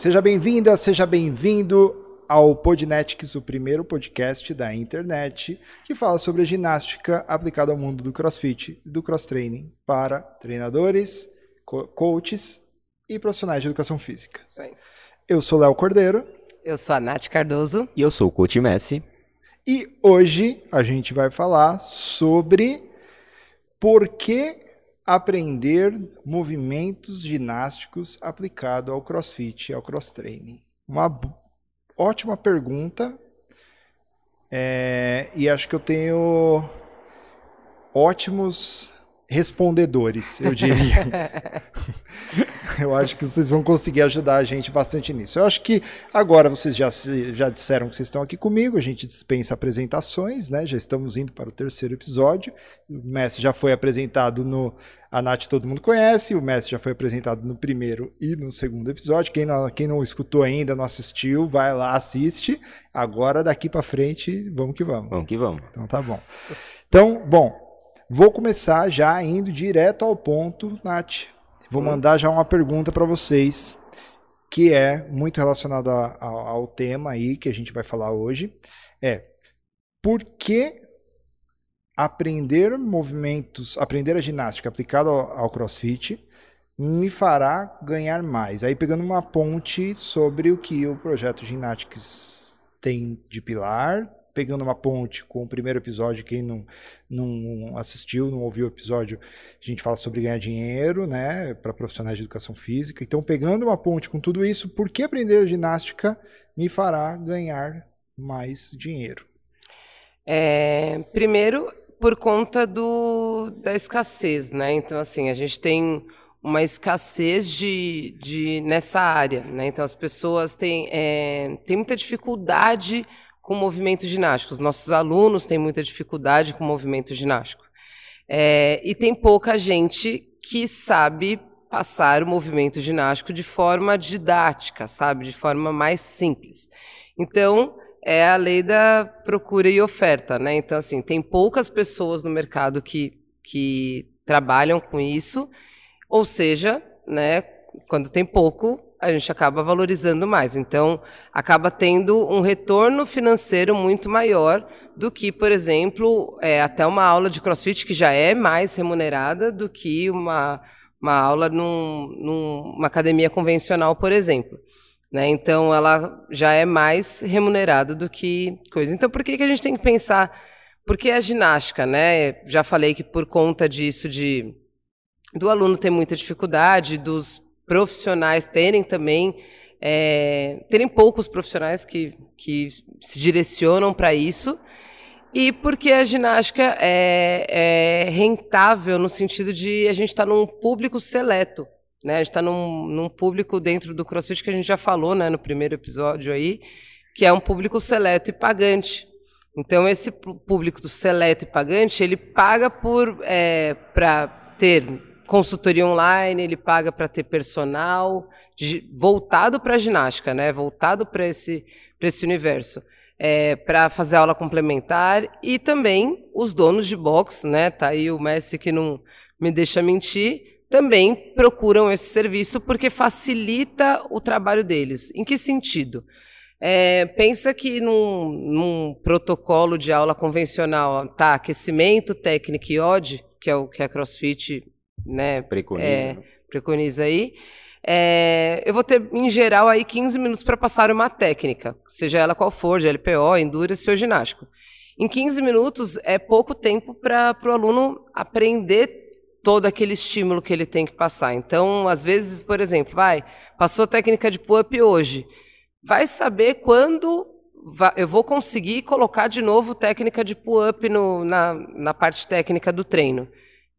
Seja bem-vinda, seja bem-vindo ao Podnetics, o primeiro podcast da internet que fala sobre a ginástica aplicada ao mundo do crossfit e do cross-training para treinadores, co coaches e profissionais de educação física. Isso aí. Eu sou Léo Cordeiro. Eu sou a Nath Cardoso. E eu sou o Coach Messi. E hoje a gente vai falar sobre por que aprender movimentos ginásticos aplicado ao crossfit ao cross-training? Uma ótima pergunta. É, e acho que eu tenho ótimos respondedores, eu diria. eu acho que vocês vão conseguir ajudar a gente bastante nisso. Eu acho que agora vocês já, já disseram que vocês estão aqui comigo, a gente dispensa apresentações, né? Já estamos indo para o terceiro episódio. O Messi já foi apresentado no. A Nath todo mundo conhece, o Messi já foi apresentado no primeiro e no segundo episódio. Quem não, quem não escutou ainda, não assistiu, vai lá, assiste. Agora, daqui para frente, vamos que vamos. Vamos que vamos. Então tá bom. Então, bom, vou começar já indo direto ao ponto, Nath. Vou mandar já uma pergunta para vocês, que é muito relacionada ao, tema aí que a gente vai falar hoje. É por que aprender movimentos, aprender a ginástica aplicada ao, ao CrossFit me fará ganhar mais? Aí pegando uma ponte sobre o que o projeto Gymnastics tem de pilar, pegando uma ponte com o primeiro episódio, quem não, não assistiu, não ouviu o episódio, a gente fala sobre ganhar dinheiro, né, para profissionais de educação física. Então, pegando uma ponte com tudo isso, por que aprender ginástica me fará ganhar mais dinheiro? É, primeiro, por conta do, da escassez, né? Então, assim, a gente tem uma escassez de, de nessa área, né? Então, as pessoas têm, é, têm muita dificuldade com movimento ginástico. Os nossos alunos têm muita dificuldade com movimento ginástico. É, e tem pouca gente que sabe passar o movimento ginástico de forma didática, sabe? De forma mais simples. Então, é a lei da procura e oferta, né? Então, assim, tem poucas pessoas no mercado que, que trabalham com isso, ou seja, né, quando tem pouco, a gente acaba valorizando mais. Então, acaba tendo um retorno financeiro muito maior do que, por exemplo, é, até uma aula de crossfit, que já é mais remunerada do que uma, uma aula num, numa academia convencional, por exemplo. Né? Então, ela já é mais remunerada do que coisa. Então, por que, que a gente tem que pensar? Porque a ginástica, né? Já falei que por conta disso de do aluno ter muita dificuldade, dos profissionais terem também, é, terem poucos profissionais que, que se direcionam para isso, e porque a ginástica é, é, rentável no sentido de a gente estar tá num público seleto. Né? A gente está num, num, público dentro do CrossFit que a gente já falou né, no primeiro episódio aí, que é um público seleto e pagante. Então, esse público do seleto e pagante, ele paga por é, para ter consultoria online, ele paga para ter personal voltado para a ginástica, né? Voltado para esse esse universo, é, para fazer aula complementar e também os donos de box, né? Tá aí o Messi que não me deixa mentir, também procuram esse serviço porque facilita o trabalho deles. Em que sentido? É, pensa que num, num, protocolo de aula convencional, tá, aquecimento, técnica e odd, que é o que a CrossFit né, preconiza, é, preconiza aí. É, eu vou ter, em geral, aí 15 minutos para passar uma técnica, seja ela qual for, de LPO, Endurance ou ginástico. Em 15 minutos é pouco tempo para o aluno aprender todo aquele estímulo que ele tem que passar. Então, às vezes, por exemplo, vai, passou técnica de pull-up hoje, vai saber quando eu vou conseguir colocar de novo técnica de pull-up na, na parte técnica do treino.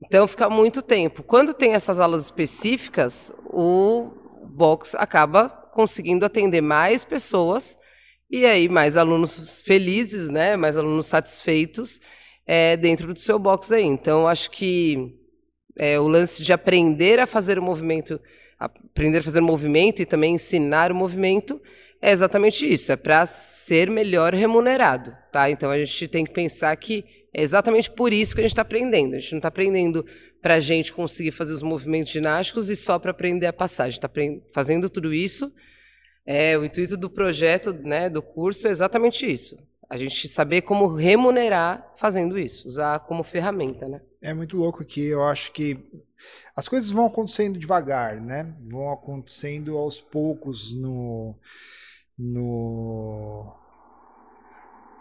Então fica muito tempo. Quando tem essas aulas específicas, o box acaba conseguindo atender mais pessoas e aí mais alunos felizes, né? Mais alunos satisfeitos é, dentro do seu box aí. Então acho que é, o lance de aprender a fazer o movimento, aprender a fazer o movimento e também ensinar o movimento é exatamente isso. É para ser melhor remunerado, tá? Então a gente tem que pensar que é exatamente por isso que a gente está aprendendo. A gente não está aprendendo para a gente conseguir fazer os movimentos ginásticos e só para aprender a passar. A gente está fazendo tudo isso É, o intuito do projeto, né, do curso é exatamente isso. A gente saber como remunerar fazendo isso, usar como ferramenta, né? É muito louco que eu acho que as coisas vão acontecendo devagar, né? Vão acontecendo aos poucos no no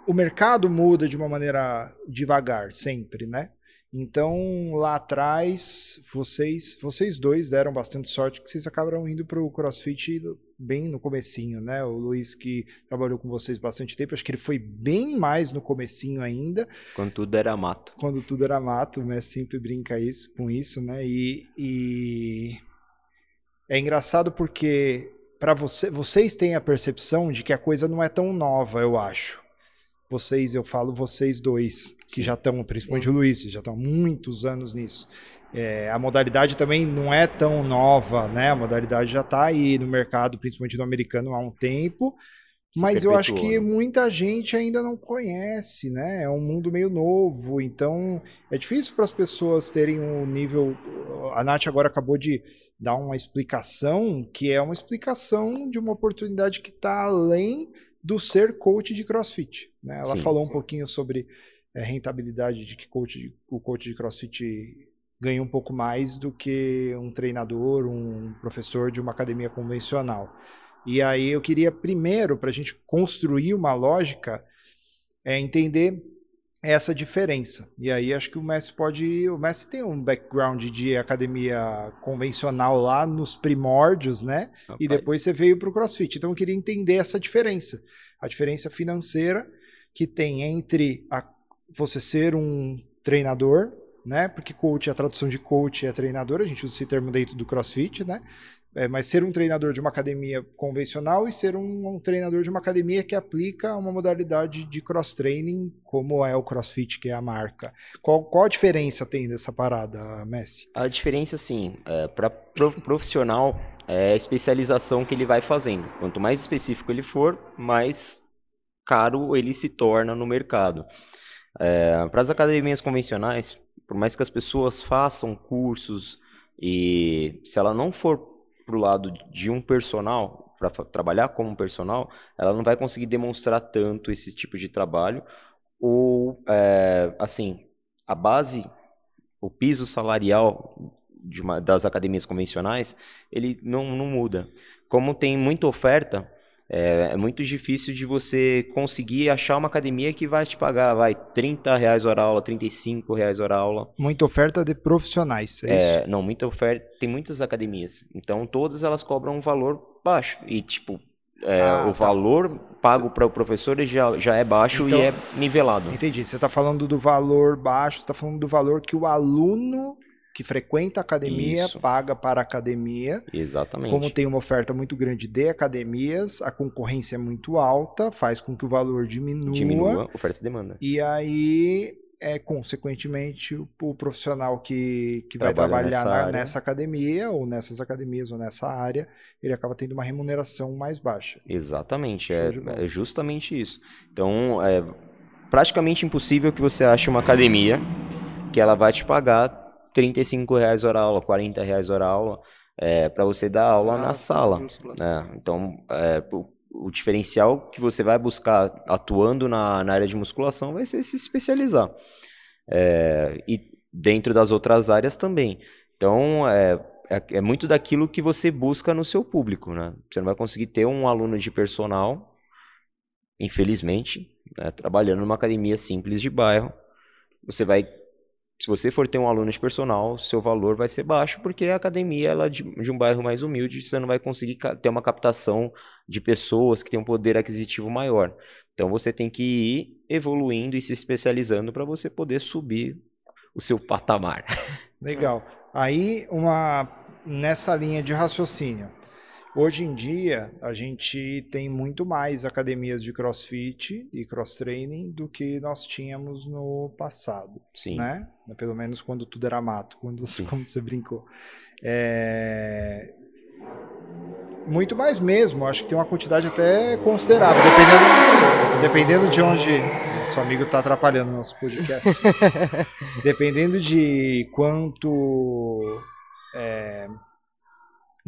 o mercado muda de uma maneira devagar sempre, né? Então, lá atrás, vocês, vocês dois deram bastante sorte que vocês acabaram indo para o CrossFit bem no comecinho, né? O Luiz que trabalhou com vocês bastante tempo, acho que ele foi bem mais no comecinho ainda. Quando tudo era mato. Quando tudo era mato, né? Sempre brinca isso, com isso, né? E, e... é engraçado porque para você, vocês têm a percepção de que a coisa não é tão nova, eu acho vocês, eu falo vocês dois, que já estão, principalmente Sim. o Luiz, já estão muitos anos nisso. É, a modalidade também não é tão nova, né? A modalidade já está aí no mercado, principalmente no americano, há um tempo. Se mas eu acho que né? muita gente ainda não conhece, né? É um mundo meio novo, então é difícil para as pessoas terem um nível. A Nath agora acabou de dar uma explicação que é uma explicação de uma oportunidade que está além do ser coach de CrossFit. Né? Ela sim, falou sim. um pouquinho sobre é, rentabilidade de que coach, o coach de CrossFit ganha um pouco mais do que um treinador, um professor de uma academia convencional. E aí eu queria primeiro, para a gente construir uma lógica, é entender essa diferença. E aí acho que o Messi pode. O Messi tem um background de academia convencional lá nos primórdios, né? Rapaz. E depois você veio para o CrossFit. Então eu queria entender essa diferença. A diferença financeira que tem entre a, você ser um treinador, né? Porque coach, a tradução de coach é treinador, a gente usa esse termo dentro do CrossFit, né? É, mas ser um treinador de uma academia convencional e ser um, um, treinador de uma academia que aplica uma modalidade de cross-training, como é o CrossFit, que é a marca. Qual, qual a diferença tem dessa parada, Messi? A diferença, sim, é, para profissional é a especialização que ele vai fazendo. Quanto mais específico ele for, mais caro ele se torna no mercado. É, para as academias convencionais, por mais que as pessoas façam cursos e se ela não for para o lado de um personal, para trabalhar como um personal, ela não vai conseguir demonstrar tanto esse tipo de trabalho. Ou, é, assim, a base, o piso salarial uma, das academias convencionais, ele não, não muda. Como tem muita oferta, é, é, muito difícil de você conseguir achar uma academia que vai te pagar, vai, 30 reais hora aula, 35 reais hora aula. Muita oferta de profissionais, é, é Não, muita oferta, tem muitas academias. Então, todas elas cobram um valor baixo. E, tipo, é, ah, o tá. valor pago para o professor já, já é baixo então, e é nivelado. Entendi. Você está falando do valor baixo, você está falando do valor que o aluno que frequenta a academia Isso. paga para a academia. Exatamente. Como tem uma oferta muito grande de academias, a concorrência é muito alta, faz com que o valor diminua. Diminua, oferta e demanda. E aí, é, consequentemente, o, o profissional que, que vai trabalhar nessa, na, nessa, academia, ou nessas academias, ou nessa área, ele acaba tendo uma remuneração mais baixa. Exatamente, é, é, justamente isso. Então, é praticamente impossível que você ache uma academia que ela vai te pagar 35 reais hora aula, 40 reais hora aula, é, para você dar aula ah, na sala. Né? Então, é, o, o, diferencial que você vai buscar atuando na, na área de musculação vai ser se especializar. É, e dentro das outras áreas também. Então, é, é, é, muito daquilo que você busca no seu público. Né? Você não vai conseguir ter um aluno de personal, infelizmente, né, trabalhando numa academia simples de bairro. Você vai se você for ter um aluno de personal, seu valor vai ser baixo, porque a academia ela é de, um bairro mais humilde, você não vai conseguir ter uma captação de pessoas que têm um poder aquisitivo maior. Então você tem que ir evoluindo e se especializando para você poder subir o seu patamar. Legal. Aí, uma nessa linha de raciocínio, Hoje em dia, a gente tem muito mais academias de crossfit e cross-training do que nós tínhamos no passado. Sim. Né? Pelo menos quando tudo era mato, quando, como você brincou. É... Muito mais mesmo, acho que tem uma quantidade até considerável, dependendo, dependendo de onde. Seu amigo está atrapalhando o nosso podcast. dependendo de quanto. É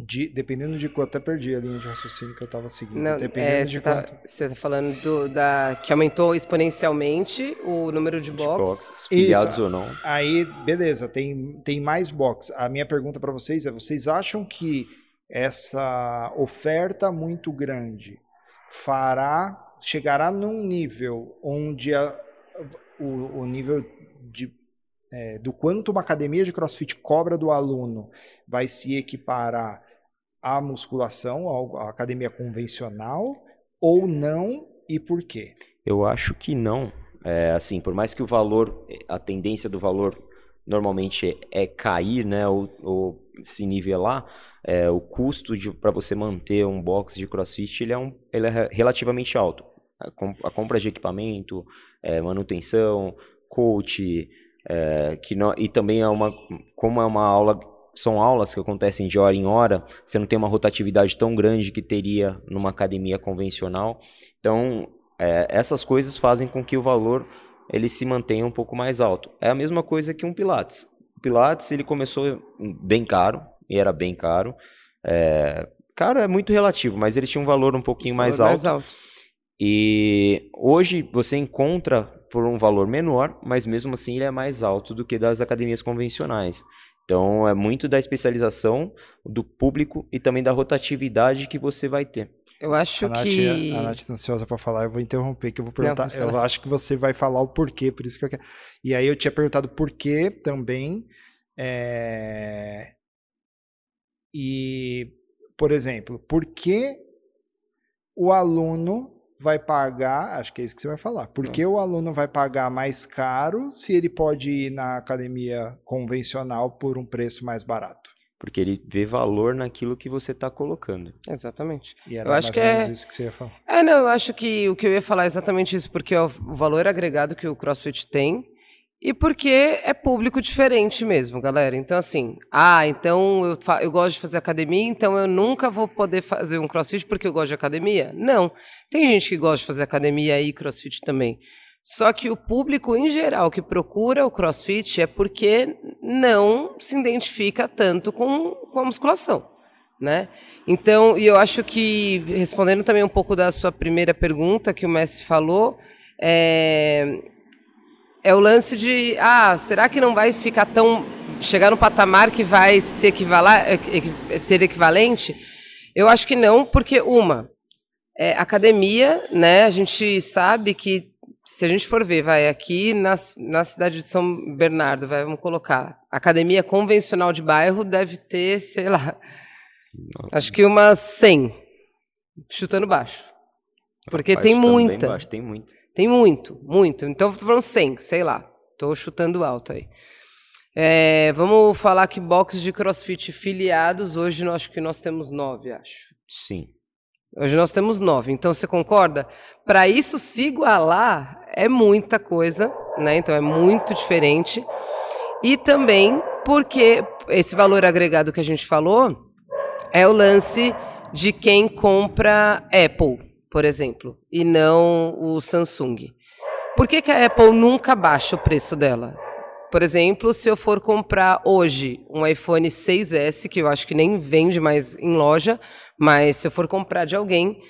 de, dependendo de quanto, até perdi a linha de raciocínio que eu estava seguindo. Não, dependendo é, de você, tá, quanto. você tá falando do, da, que aumentou exponencialmente o número de De box. boxes, filiados Isso. ou não. Aí, beleza, tem, tem mais box. A minha pergunta para vocês é: vocês acham que essa oferta muito grande fará, chegará num nível onde a- o, o nível de, é, do quanto uma academia de crossfit cobra do aluno vai se equiparar à musculação, à academia convencional, ou não, e por quê? Eu acho que não. É, assim, por mais que o valor, a tendência do valor normalmente é cair, né, ou, ou se nivelar, é, o custo para você manter um box de CrossFit ele é, um, ele é re- relativamente alto. A, com- a compra de equipamento, é, manutenção, coach, é, que não- e também é uma, como é uma aula, são aulas que acontecem de hora em hora, você não tem uma rotatividade tão grande que teria numa academia convencional. Então, é, essas coisas fazem com que o valor ele se mantenha um pouco mais alto. É a mesma coisa que um Pilates. O Pilates ele começou bem caro, e era bem caro. É, caro é muito relativo, mas ele tinha um valor um pouquinho mais Valor alto. E hoje você encontra por um valor menor, mas mesmo assim ele é mais alto do que das academias convencionais. Então é muito da especialização do público e também da rotatividade que você vai ter. Eu acho A Nath, que. a Nath tá ansiosa para falar, eu vou interromper, que eu vou perguntar. pode eu acho que você vai falar o porquê, por isso que eu quero. E aí eu tinha perguntado por quê também. é, E, por exemplo, por que o aluno vai pagar, acho que é isso que você vai falar, por que o aluno vai pagar mais caro se ele pode ir na academia convencional por um preço mais barato? Porque ele vê valor naquilo que você está colocando. Exatamente. E era Eu acho mais que é- isso que você ia falar. É, não, eu acho que o que eu ia falar é exatamente isso, porque é o valor agregado que o CrossFit tem e porque é público diferente mesmo, galera. Então, assim, ah, então eu, eu gosto de fazer academia, então eu nunca vou poder fazer um CrossFit porque eu gosto de academia? Não. Tem gente que gosta de fazer academia e CrossFit também. Só que o público em geral que procura o CrossFit é porque não se identifica tanto com, com a musculação, né? Então, e eu acho que, respondendo também um pouco da sua primeira pergunta que o Messi falou, é, é o lance de, ah, será que não vai ficar tão, chegar no patamar que vai se equivalar, equi- ser equivalente? Eu acho que não, porque uma, é, academia, né, a gente sabe que se a gente for ver, vai aqui na, na cidade de São Bernardo, vai, vamos colocar, academia convencional de bairro deve ter, sei lá, acho que umas 100, chutando baixo. Porque Rapaz, tem muita. baixo, tem muito. Tem muito, muito. Então, tô falando 100, sei lá. Tô chutando alto aí. É, vamos falar que box de crossfit filiados, hoje nós, acho que nós temos nove, acho. Sim. Hoje nós temos nove. Então, você concorda? Para isso se igualar, é muita coisa, né? Então, é muito diferente. E também porque esse valor agregado que a gente falou é o lance de quem compra Apple, por exemplo, e não o Samsung. Por que, que a Apple nunca baixa o preço dela? Por exemplo, se eu for comprar hoje um iPhone 6S, que eu acho que nem vende mais em loja, mas se eu for comprar de alguém,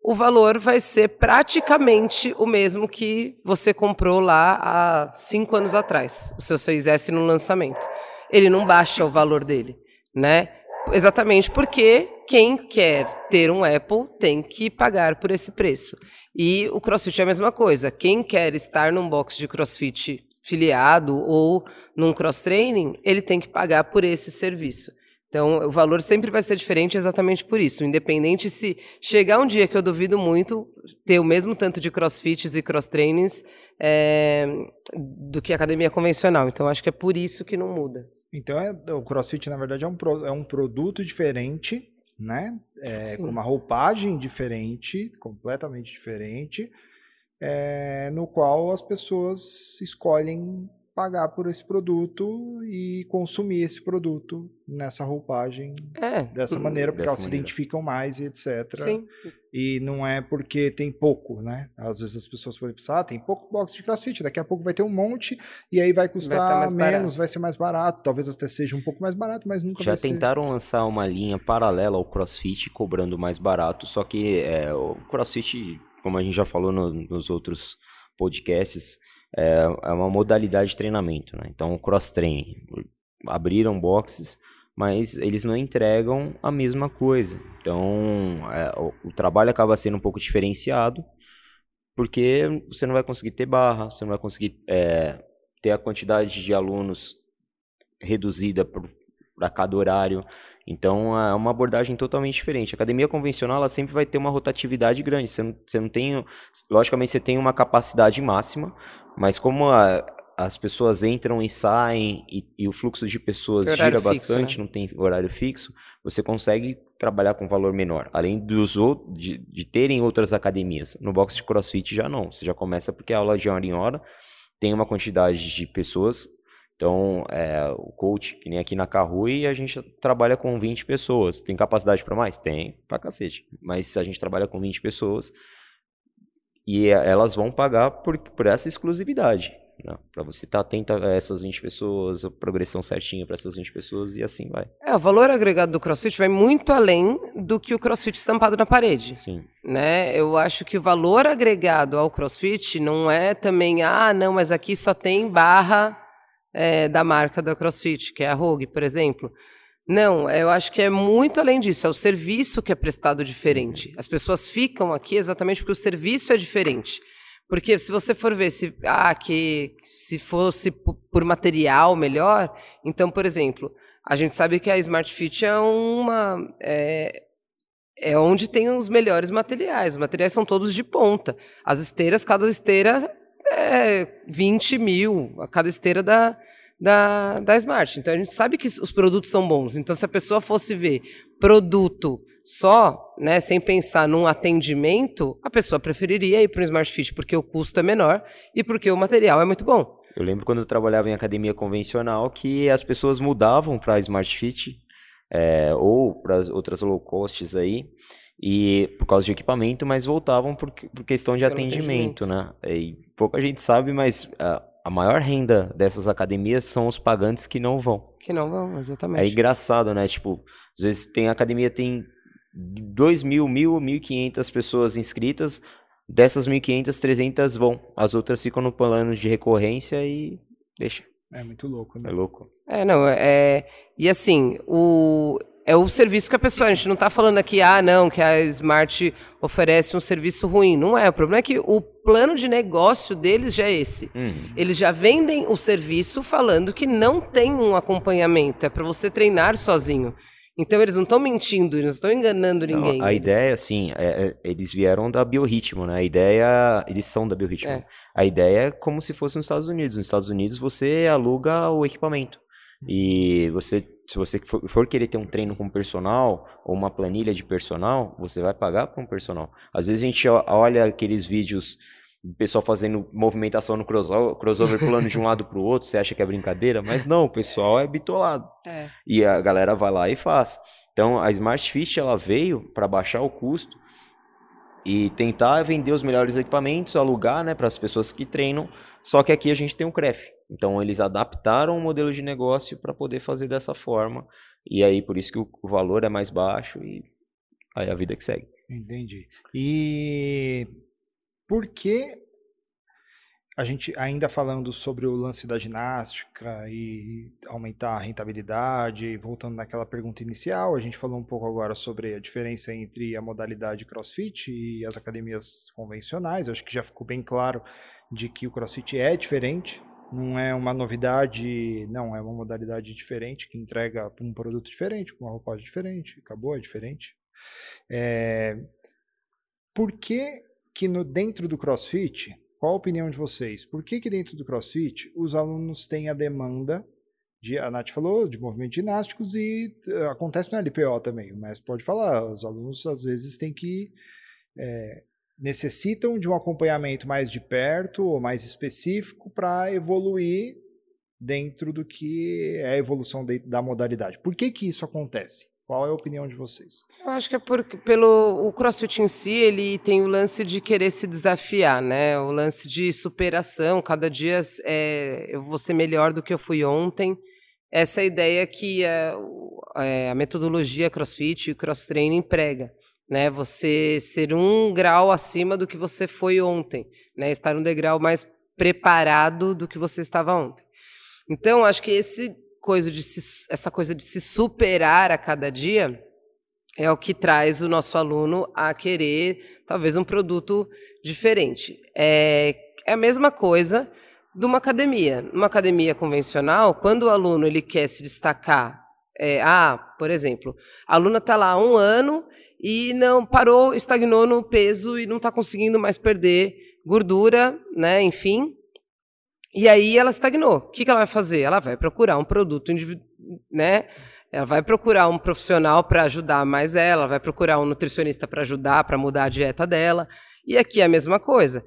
o valor vai ser praticamente o mesmo que você comprou lá há cinco anos atrás, o seu 6S no lançamento. Ele não baixa o valor dele, né? Exatamente porque quem quer ter um Apple tem que pagar por esse preço. E o CrossFit é a mesma coisa. Quem quer estar num box de CrossFit filiado ou num cross training, ele tem que pagar por esse serviço. Então, o valor sempre vai ser diferente exatamente por isso. Independente se chegar um dia que eu duvido muito ter o mesmo tanto de crossfits e cross trainings é, do que a academia convencional. Então, acho que é por isso que não muda. Então, é, o CrossFit, na verdade, é um, pro- é um produto diferente, né? É, com uma roupagem diferente, completamente diferente, é, no qual as pessoas escolhem pagar por esse produto e consumir esse produto nessa roupagem É. dessa maneira, porque Dessa elas se maneira. identificam mais e etc. Sim. E não é porque tem pouco, né? Às vezes as pessoas podem pensar, ah, tem pouco box de crossfit, daqui a pouco vai ter um monte e aí vai custar tá mais menos, barato. vai ser mais barato, talvez até seja um pouco mais barato, mas nunca Já vai ser. tentaram lançar uma linha paralela ao CrossFit, cobrando mais barato, só que é, o CrossFit, como a gente já falou no- nos outros podcasts, é, é uma modalidade de treinamento, né? Então, o cross-training. Abriram boxes, mas eles não entregam a mesma coisa. Então, é, o, o trabalho acaba sendo um pouco diferenciado, porque você não vai conseguir ter barra, você não vai conseguir é, ter a quantidade de alunos reduzida para cada horário. Então é uma abordagem totalmente diferente. A academia convencional ela sempre vai ter uma rotatividade grande. Você não, você não tem. Logicamente você tem uma capacidade máxima, mas como a- as pessoas entram e saem e, e o fluxo de pessoas gira fixo, bastante, né? não tem horário fixo, você consegue trabalhar com valor menor. Além dos ou- de, de terem outras academias. No box de crossfit já não. Você já começa porque a aula de hora em hora tem uma quantidade de pessoas. Então, é, o coach, que nem aqui na Carrui, a gente trabalha com 20 pessoas. Tem capacidade para mais? Tem, pra cacete. Mas a gente trabalha com 20 pessoas e é- elas vão pagar por, por essa exclusividade. Né? Para você estar atento a essas 20 pessoas, a progressão certinha para essas 20 pessoas e assim vai. É, o valor agregado do CrossFit vai muito além do que o CrossFit estampado na parede. Sim. né? Eu acho que o valor agregado ao CrossFit não é também, ah, não, mas aqui só tem barra é, da marca da CrossFit, que é a Rogue, por exemplo. Não, eu acho que é muito além disso, é o serviço que é prestado diferente. As pessoas ficam aqui exatamente porque o serviço é diferente. Porque se você for ver se, ah, que se fosse po- por material melhor, então, por exemplo, a gente sabe que a Smart Fit é uma é, é onde tem os melhores materiais. Os materiais são todos de ponta. As esteiras, cada esteira é 20 mil, a cada esteira da, da, da Smart. Então a gente sabe que os produtos são bons. Então, se a pessoa fosse ver produto só, né, sem pensar num atendimento, a pessoa preferiria ir para um Smart Fit porque o custo é menor e porque o material é muito bom. Eu lembro quando eu trabalhava em academia convencional que as pessoas mudavam para Smart Fit é, ou para outras low costs aí e por causa de equipamento, mas voltavam por, por questão de Pelo atendimento, né? E pouca gente sabe, mas a, a maior renda dessas academias são os pagantes que não vão. Que não vão, exatamente. É engraçado, né? Tipo, às vezes tem academia tem 2 mil, mil, 1.500 pessoas inscritas, dessas 1.500, 300 vão. As outras ficam no plano de recorrência e deixa. É muito louco, É né? louco. É, não, é. E assim, o. É o serviço que a pessoa. A gente não está falando aqui, ah, não, que a Smart oferece um serviço ruim. Não é. O problema é que o plano de negócio deles já é esse. Uhum. Eles já vendem o serviço falando que não tem um acompanhamento, é para você treinar sozinho. Então eles não estão mentindo, eles não estão enganando Não, ninguém. a eles- ideia, assim, é- é- eles vieram da Biorritmo, né? A ideia, eles são da Biorritmo. É. A ideia é como se fosse nos Estados Unidos. Nos Estados Unidos você aluga o equipamento. E você, se você for, for querer ter um treino com personal ou uma planilha de personal, você vai pagar com personal. Às vezes a gente olha aqueles vídeos do pessoal fazendo movimentação no crossover, crossover pulando de um lado pro outro, você acha que é brincadeira, mas não, o pessoal é bitolado. É. E a galera vai lá e faz. Então a Smart Fit ela veio para baixar o custo e tentar vender os melhores equipamentos, alugar, né, para as pessoas que treinam. Só que aqui a gente tem um CREF. Então eles adaptaram o modelo de negócio para poder fazer dessa forma. E aí por isso que o valor é mais baixo e aí a vida que segue. Entendi. E por que a gente ainda falando sobre o lance da ginástica e aumentar a rentabilidade, voltando naquela pergunta inicial, a gente falou um pouco agora sobre a diferença entre a modalidade CrossFit e as academias convencionais. Acho que já ficou bem claro de que o CrossFit é diferente, não é uma novidade, não, é uma modalidade diferente que entrega um produto diferente, com uma roupagem diferente, acabou, é diferente. É, por que que no, dentro do CrossFit, qual a opinião de vocês? Por que que dentro do CrossFit os alunos têm a demanda de, a Nath falou, de movimentos ginásticos e eh, acontece no LPO também, mestre pode falar, os alunos às vezes têm que eh, necessitam de um acompanhamento mais de perto ou mais específico para evoluir dentro do que é a evolução de, da modalidade. Por que, que isso acontece? Qual é a opinião de vocês? Eu acho que é porque pelo o CrossFit em si, ele tem o lance de querer se desafiar, né? O lance de superação, cada dia é, eu vou ser melhor do que eu fui ontem. Essa é ideia que a, é, a metodologia CrossFit e o cross training prega, né? Você ser um grau acima do que você foi ontem, né? Estar um degrau mais preparado do que você estava ontem. Então, acho que esse coisa de se, essa coisa de se superar a cada dia é o que traz o nosso aluno a querer talvez um produto diferente. É, é a mesma coisa de uma academia. Numa academia convencional, quando o aluno ele quer se destacar, é, ah, por exemplo, a aluna está lá há um ano e não parou, estagnou no peso e não está conseguindo mais perder gordura, né? Enfim, e aí ela estagnou. O que, que ela vai fazer? Ela vai procurar um produto né? Ela vai procurar um profissional para ajudar mais ela, vai procurar um nutricionista para ajudar, para mudar a dieta dela. E aqui é a mesma coisa.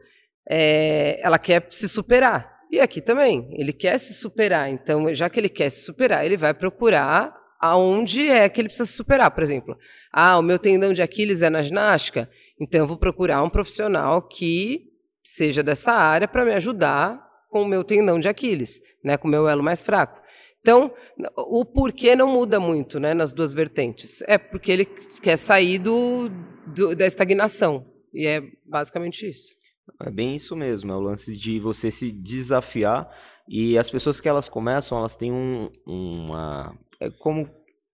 É, ela quer se superar. E aqui também, ele quer se superar. Então, já que ele quer se superar, ele vai procurar aonde é que ele precisa superar. Por exemplo, ah, o meu tendão de Aquiles é na ginástica, então eu vou procurar um profissional que seja dessa área para me ajudar com o meu tendão de Aquiles, né, com o meu elo mais fraco. Então, o porquê não muda muito né, nas duas vertentes. É porque ele quer sair do, do, da estagnação. E é basicamente isso. É bem isso mesmo, é o lance de você se desafiar. E as pessoas que elas começam, elas têm um, uma. É como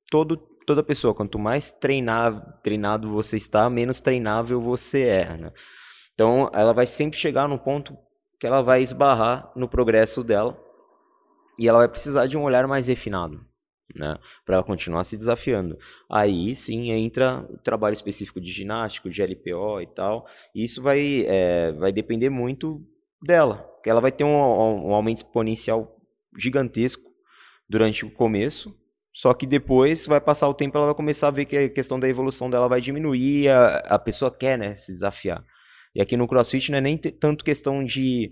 todo, toda pessoa, quanto mais treinar, treinado você está, menos treinável você é. Né? Então, ela vai sempre chegar no ponto que ela vai esbarrar no progresso dela e ela vai precisar de um olhar mais refinado, né, para ela continuar se desafiando. Aí sim entra o trabalho específico de ginástica, de LPO e tal. E isso vai, é, vai depender muito dela, que ela vai ter um, um aumento exponencial gigantesco durante o começo, só que depois vai passar o tempo, ela vai começar a ver que a questão da evolução dela vai diminuir, a, a pessoa quer, né, se desafiar. E aqui no CrossFit não é nem tanto questão de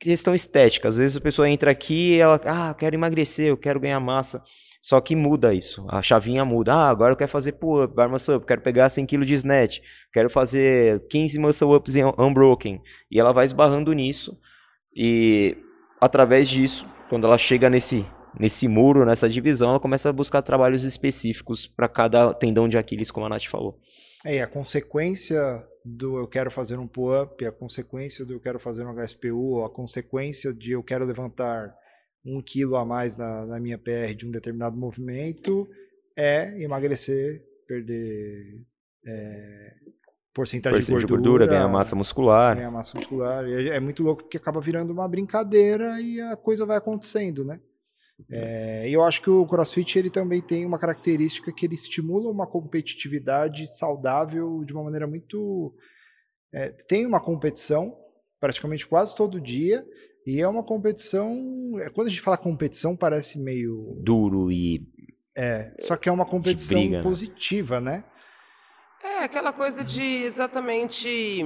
questão estética. Às vezes a pessoa entra aqui e ela, ah, eu quero emagrecer, eu quero ganhar massa. Só que muda isso, a chavinha muda. Ah, agora eu quero fazer pull-up, bar muscle up, quero pegar 100 kg de snatch, quero fazer 15 muscle ups unbroken. E ela vai esbarrando nisso e através disso, quando ela chega nesse nesse muro, nessa divisão, ela começa a buscar trabalhos específicos para cada tendão de Aquiles, como a Nath falou. É, e a consequência do eu quero fazer um pull-up, a consequência do eu quero fazer um HSPU, a consequência de eu quero levantar um quilo a mais na, na minha PR de um determinado movimento é emagrecer, perder é, porcentagem, de gordura, de gordura, ganhar massa muscular. Ganhar massa muscular. É, é muito louco porque acaba virando uma brincadeira e a coisa vai acontecendo, né? É, e eu acho que o CrossFit ele também tem uma característica que ele estimula uma competitividade saudável de uma maneira muito. É, tem uma competição praticamente quase todo dia e é uma competição. É, quando a gente fala competição parece meio duro e é, só que é uma competição briga, né? positiva, né? É aquela coisa de exatamente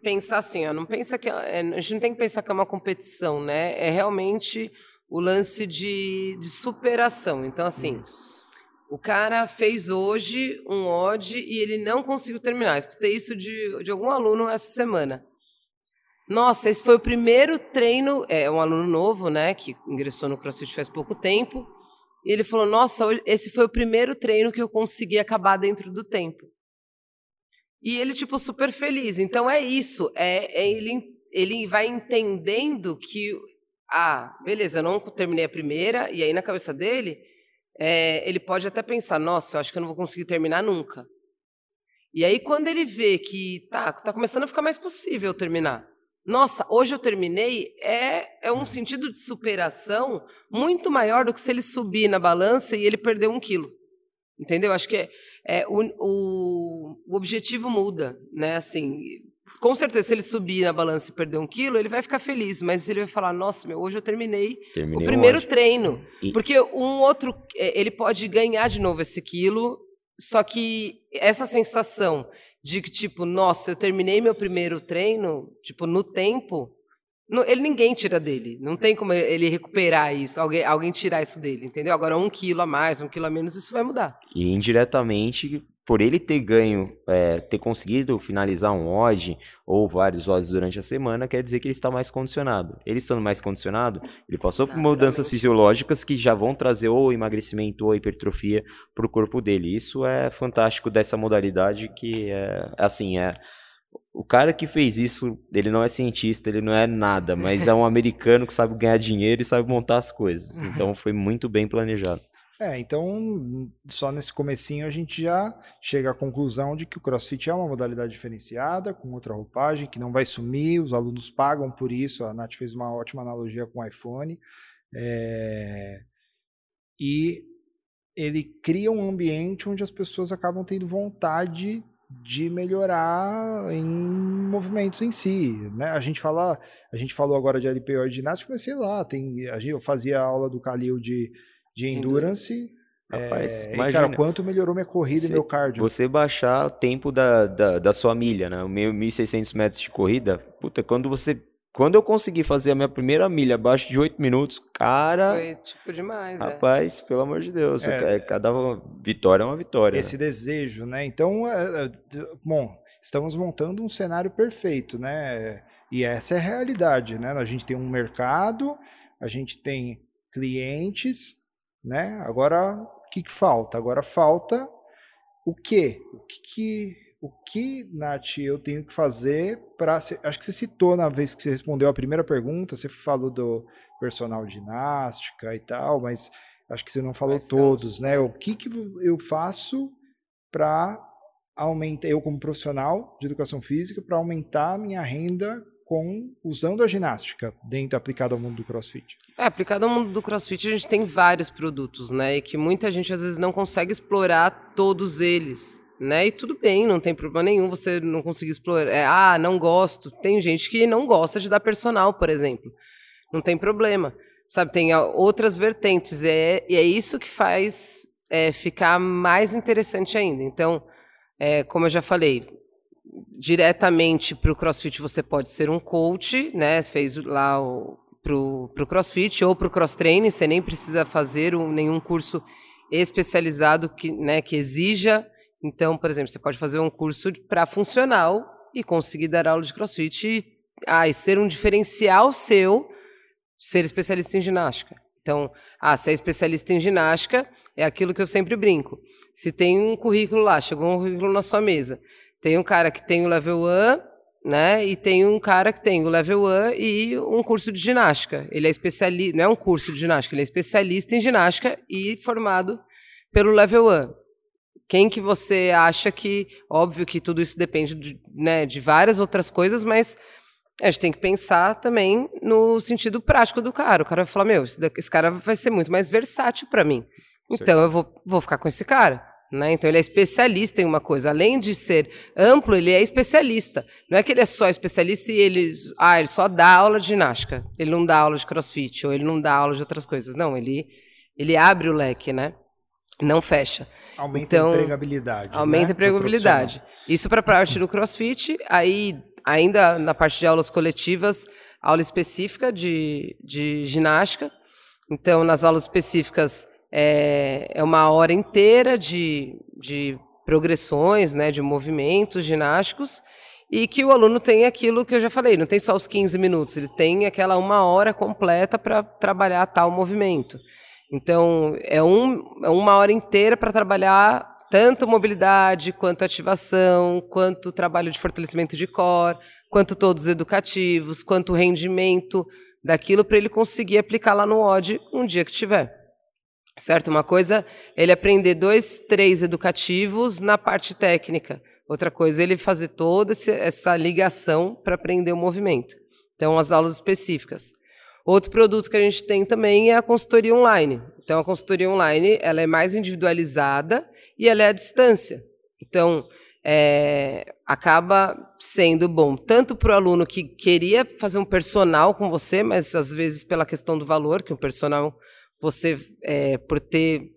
pensar assim, ó, não pensa que é, a gente não tem que pensar que é uma competição, né? É realmente o lance de, de superação. Então, assim, o cara fez hoje um odd e ele não conseguiu terminar. Escutei isso de, de algum aluno essa semana. Nossa, esse foi o primeiro treino, é um aluno novo, né, que ingressou no CrossFit faz pouco tempo, e ele falou: "Nossa, esse foi o primeiro treino que eu consegui acabar dentro do tempo". E ele tipo super feliz. Então é isso, é, é ele ele vai entendendo que ah, beleza, eu não terminei a primeira, e aí na cabeça dele, é, ele pode até pensar, nossa, eu acho que eu não vou conseguir terminar nunca. E aí quando ele vê que tá, tá começando a ficar mais possível terminar. Nossa, hoje eu terminei, é, é um sentido de superação muito maior do que se ele subir na balança e ele perder um quilo. Entendeu? Acho que é, é o, o, o objetivo muda, né? Assim, com certeza, se ele subir na balança e perder um quilo, ele vai ficar feliz, mas ele vai falar: Nossa, meu, hoje eu terminei, terminei o primeiro hoje. treino. E... Porque um outro, é, ele pode ganhar de novo esse quilo, só que essa sensação de que, tipo, nossa, eu terminei meu primeiro treino, tipo, no tempo, ele ninguém tira dele. Não tem como ele recuperar isso, alguém, alguém tirar isso dele, entendeu? Agora, um quilo a mais, um quilo a menos, isso vai mudar. E indiretamente, por ele ter ganho, é, ter conseguido finalizar um odd ou vários odds durante a semana, quer dizer que ele está mais condicionado. Ele estando mais condicionado, ele passou por mudanças fisiológicas que já vão trazer ou emagrecimento ou hipertrofia para o corpo dele. Isso é fantástico dessa modalidade que é assim é o cara que fez isso, ele não é cientista, ele não é nada, mas é um americano que sabe ganhar dinheiro e sabe montar as coisas. Então foi muito bem planejado. É, então só nesse comecinho a gente já chega à conclusão de que o CrossFit é uma modalidade diferenciada, com outra roupagem, que não vai sumir, os alunos pagam por isso, a Nath fez uma ótima analogia com o iPhone, é... e ele cria um ambiente onde as pessoas acabam tendo vontade de melhorar em movimentos em si, né? A gente fala, a gente falou agora de LPO e ginástica, mas sei lá, tem, eu fazia aula do Calil de de endurance. Rapaz, é, imagina. cara, quanto melhorou minha corrida e meu cardio. Você baixar o tempo da, da, da sua milha, né? O meu 1.600 metros de corrida, puta, quando você quando eu consegui fazer a minha primeira milha abaixo de 8 minutos, cara. Foi tipo demais, é. Rapaz, é. pelo amor de Deus. É, cada vitória é uma vitória. Esse né? desejo, né? Então, é, é, bom, estamos montando um cenário perfeito, né? E essa é a realidade, né? A gente tem um mercado, a gente tem clientes, né? Agora, o que, que falta? Agora falta o quê? O que, que, o que, Nath, eu tenho que fazer para. Acho que você citou na vez que você respondeu a primeira pergunta, você falou do personal ginástica e tal, mas acho que você não falou todos, né? O que, que eu faço para aumentar, eu como profissional de educação física, para aumentar a minha renda com usando a ginástica dentro aplicado ao mundo do CrossFit? É, aplicado ao mundo do CrossFit, a gente tem vários produtos, né? E que muita gente às vezes não consegue explorar todos eles. Né? E tudo bem, não tem problema nenhum você não conseguir explorar. É, ah, não gosto. Tem gente que não gosta de dar personal, por exemplo. Não tem problema. Sabe, tem outras vertentes. É, e é isso que faz é, ficar mais interessante ainda. Então, é, como eu já falei, diretamente para o CrossFit você pode ser um coach, né? Fez lá o para o CrossFit ou para cross training, você nem precisa fazer um, nenhum curso especializado que, né, que exija. Então, por exemplo, você pode fazer um curso para funcional e conseguir dar aula de CrossFit e, ah, e ser um diferencial seu ser especialista em ginástica. Então, ah, se é especialista em ginástica, é aquilo que eu sempre brinco. Se tem um currículo lá, chegou um currículo na sua mesa, tem um cara que tem o level 1, né? E tem um cara que tem o level 1 e um curso de ginástica. Ele é especialista, não é um curso de ginástica, ele é especialista em ginástica e formado pelo level 1. Quem que você acha que, óbvio que tudo isso depende de, né, de várias outras coisas, mas a gente tem que pensar também no sentido prático do cara. O cara vai falar, meu, esse cara vai ser muito mais versátil para mim. Então eu vou, vou ficar com esse cara. Né? Então ele é especialista em uma coisa. Além de ser amplo, ele é especialista. Não é que ele é só especialista e ele, ah, ele só dá aula de ginástica. Ele não dá aula de crossfit ou ele não dá aula de outras coisas. Não, ele, ele abre o leque, né? Não fecha. Aumenta então, a empregabilidade. Aumenta né? a empregabilidade. Isso para a parte do crossfit. Aí, ainda na parte de aulas coletivas, aula específica de, de ginástica. Então, nas aulas específicas é, é uma hora inteira de, de progressões, né, de movimentos ginásticos, e que o aluno tem aquilo que eu já falei, não tem só os 15 minutos, ele tem aquela uma hora completa para trabalhar tal movimento. Então, é, um, é uma hora inteira para trabalhar tanto mobilidade, quanto ativação, quanto trabalho de fortalecimento de core, quanto todos educativos, quanto rendimento daquilo para ele conseguir aplicar lá no OD um dia que tiver. Certo? Uma coisa ele aprender dois, três educativos na parte técnica. Outra coisa ele fazer toda essa ligação para aprender o movimento. Então, as aulas específicas. Outro produto que a gente tem também é a consultoria online. Então, a consultoria online ela é mais individualizada e ela é à distância. Então, é, acaba sendo bom tanto para o aluno que queria fazer um personal com você, mas às vezes pela questão do valor, que o personal você, é, por ter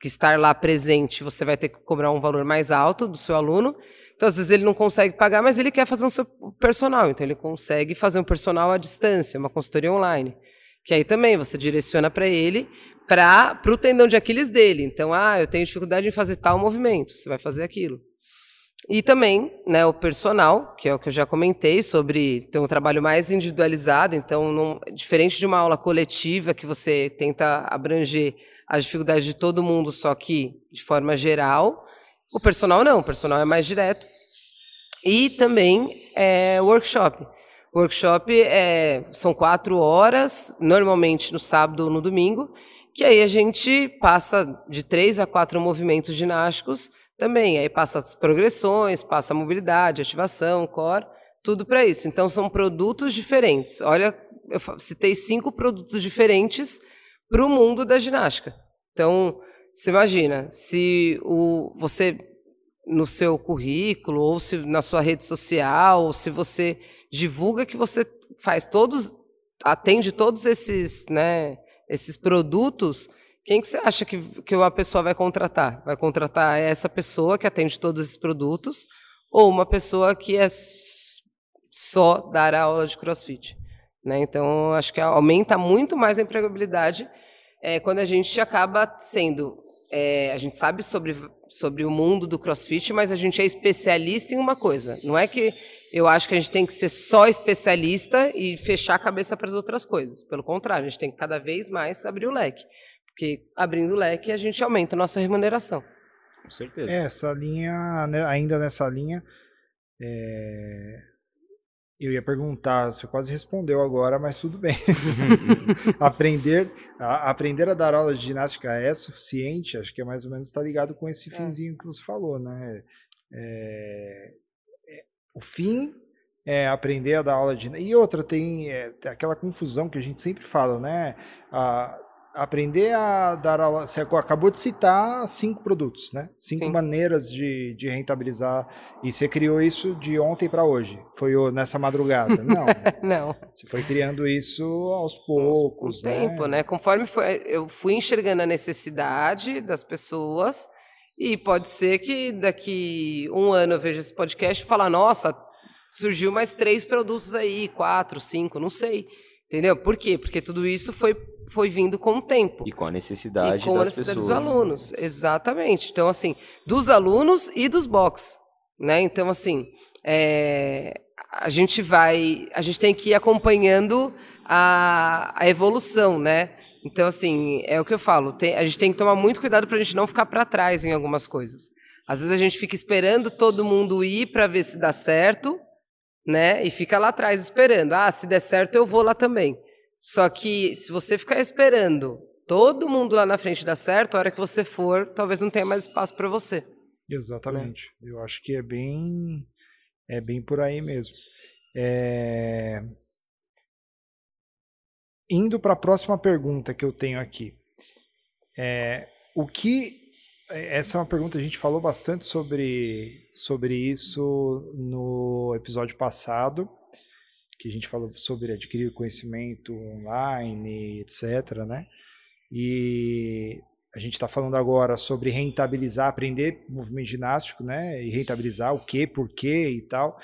que estar lá presente, você vai ter que cobrar um valor mais alto do seu aluno. Então, às vezes, ele não consegue pagar, mas ele quer fazer um seu personal. Então, ele consegue fazer um personal à distância, uma consultoria online. Que aí também você direciona para ele, para o tendão de Aquiles dele. Então, ah, eu tenho dificuldade em fazer tal movimento, você vai fazer aquilo. E também né, o personal, que é o que eu já comentei, sobre ter um trabalho mais individualizado. Então, diferente de uma aula coletiva, que você tenta abranger as dificuldades de todo mundo, só que de forma geral, o personal não, o personal é mais direto. E também é workshop. Workshop é, são quatro horas, normalmente no sábado ou no domingo, que aí a gente passa de três a quatro movimentos ginásticos também. Aí passa as progressões, passa a mobilidade, ativação, core, tudo para isso. Então são produtos diferentes. Olha, eu citei cinco produtos diferentes para o mundo da ginástica. Então, você imagina, se o, você no seu currículo, ou se na sua rede social, ou se você divulga que você faz todos, atende todos esses, né, esses produtos, quem que você acha que, que a pessoa vai contratar? Vai contratar essa pessoa que atende todos esses produtos ou uma pessoa que é só dar aula de crossfit? Né? Então, acho que aumenta muito mais a empregabilidade é, quando a gente acaba sendo. É, a gente sabe sobre, sobre o mundo do crossfit, mas a gente é especialista em uma coisa. Não é que eu acho que a gente tem que ser só especialista e fechar a cabeça para as outras coisas. Pelo contrário, a gente tem que cada vez mais abrir o leque. Porque abrindo o leque, a gente aumenta a nossa remuneração. Com certeza. É, essa linha, né, ainda nessa linha, é... eu ia perguntar, você quase respondeu agora, mas tudo bem. aprender, a, aprender a dar aula de ginástica é suficiente? Acho que é mais ou menos está ligado com esse é. finzinho é. que você falou, né? É, é, o fim é aprender a dar aula de. E outra, tem, é, tem aquela confusão que a gente sempre fala, né? A, aprender a dar aula. Você acabou de citar cinco produtos, né? Cinco Sim. maneiras de, de rentabilizar. E você criou isso de ontem para hoje. Foi nessa madrugada? Não. Não. Você foi criando isso aos poucos. Com né? tempo, né? Conforme foi, eu fui enxergando a necessidade das pessoas. E pode ser que daqui um ano eu veja esse podcast e falar: nossa, surgiu mais três produtos aí, quatro, cinco, não sei. Entendeu? Por quê? Porque tudo isso foi, foi vindo com o tempo. E com a necessidade, e com das a necessidade pessoas. dos alunos. Exatamente. Então, assim, dos alunos e dos box. Né? Então, assim, é, a gente vai. A gente tem que ir acompanhando a, a evolução, né? Então, assim, é o que eu falo. Tem, a gente tem que tomar muito cuidado para a gente não ficar para trás em algumas coisas. Às vezes a gente fica esperando todo mundo ir para ver se dá certo, né? E fica lá atrás esperando. Ah, se der certo eu vou lá também. Só que se você ficar esperando todo mundo lá na frente dar certo, a hora que você for, talvez não tenha mais espaço para você. Exatamente. Né? Eu acho que é bem é bem por aí mesmo. É... Indo para a próxima pergunta que eu tenho aqui. É, o que essa é uma pergunta, a gente falou bastante sobre, sobre isso no episódio passado, que a gente falou sobre adquirir conhecimento online, etc. Né? E a gente está falando agora sobre rentabilizar, aprender movimento ginástico, né? E rentabilizar o que, por quê e tal.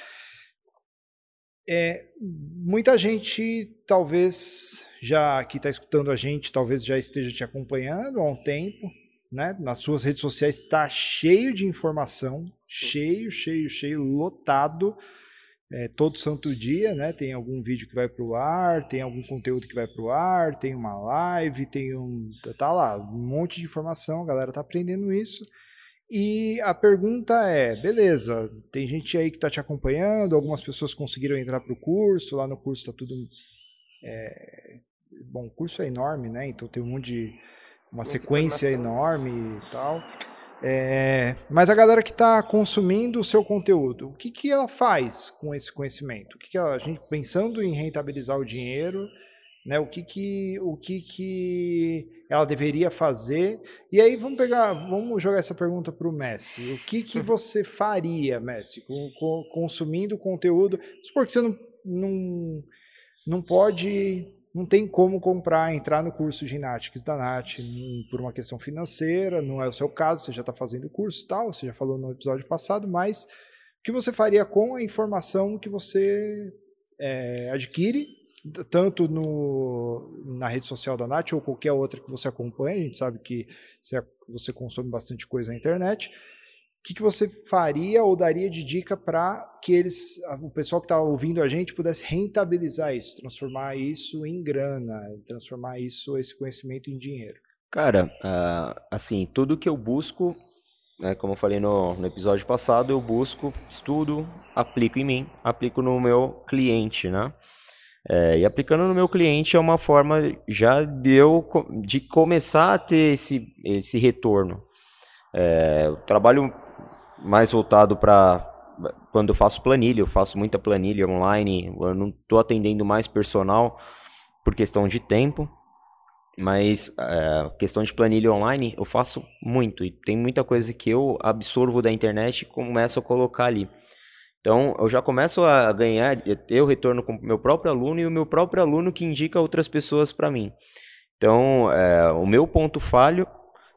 É, muita gente, talvez já que está escutando a gente, talvez já esteja te acompanhando há um tempo, né? Nas suas redes sociais está cheio de informação, cheio, cheio, cheio, lotado. É, todo santo dia, né? Tem algum vídeo que vai para o ar, tem algum conteúdo que vai para o ar, tem uma live, tem um. Tá lá, um monte de informação, a galera tá aprendendo isso. E a pergunta é: beleza, tem gente aí que está te acompanhando, algumas pessoas conseguiram entrar para o curso, lá no curso está tudo. É, bom, o curso é enorme, né? Então tem um monte de uma sequência enorme e tal. É, mas a galera que está consumindo o seu conteúdo, o que, que ela faz com esse conhecimento? O que, que ela, a gente pensando em rentabilizar o dinheiro, né? O que que o que que ela deveria fazer? E aí vamos pegar, vamos jogar essa pergunta para o Messi. O que que você faria, Messi, com, com, consumindo conteúdo? Supor que você não, não não pode não tem como comprar, entrar no curso de Natics da Nat por uma questão financeira, não é o seu caso, você já está fazendo o curso e tal, você já falou no episódio passado, mas o que você faria com a informação que você é, adquire, tanto no, na rede social da Nat ou qualquer outra que você acompanha, a gente sabe que você consome bastante coisa na internet, o que, que você faria ou daria de dica para que eles, o pessoal que está ouvindo a gente, pudesse rentabilizar isso, transformar isso em grana, transformar isso, esse conhecimento em dinheiro? Cara, uh, assim, tudo que eu busco, né, como eu falei no, no episódio passado, eu busco, estudo, aplico em mim, aplico no meu cliente, né? É, e aplicando no meu cliente é uma forma já de eu de começar a ter esse, esse retorno. É, eu trabalho mais voltado para quando eu faço planilha, eu faço muita planilha online, eu não estou atendendo mais personal por questão de tempo, mas é, questão de planilha online eu faço muito e tem muita coisa que eu absorvo da internet e começo a colocar ali. Então eu já começo a ganhar, o retorno com o meu próprio aluno e o meu próprio aluno que indica outras pessoas para mim. Então é, o meu ponto falho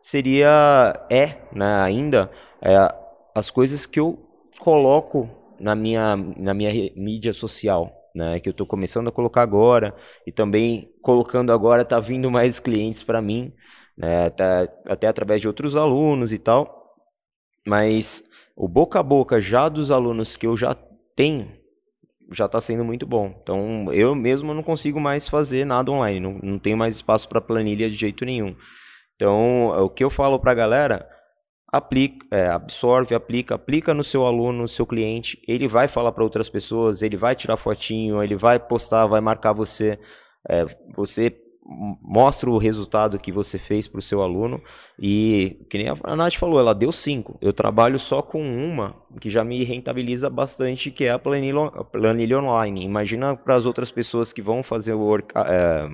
seria é né, ainda é, as coisas que eu coloco na minha, na minha mídia social, né, que eu estou começando a colocar agora e também colocando agora está vindo mais clientes para mim, né, até através de outros alunos e tal, mas o boca a boca já dos alunos que eu já tenho já está sendo muito bom. Então eu mesmo não consigo mais fazer nada online, não, não tenho mais espaço para planilha de jeito nenhum. Então o que eu falo para a galera aplica, é, absorve, aplica, aplica no seu aluno, no seu cliente. Ele vai falar para outras pessoas, ele vai tirar fotinho, ele vai postar, vai marcar você. É, você mostra o resultado que você fez para o seu aluno e que nem a Nath falou, ela deu cinco. Eu trabalho só com uma que já me rentabiliza bastante, que é a planilha, planilha online. Imagina para as outras pessoas que vão fazer o work, é,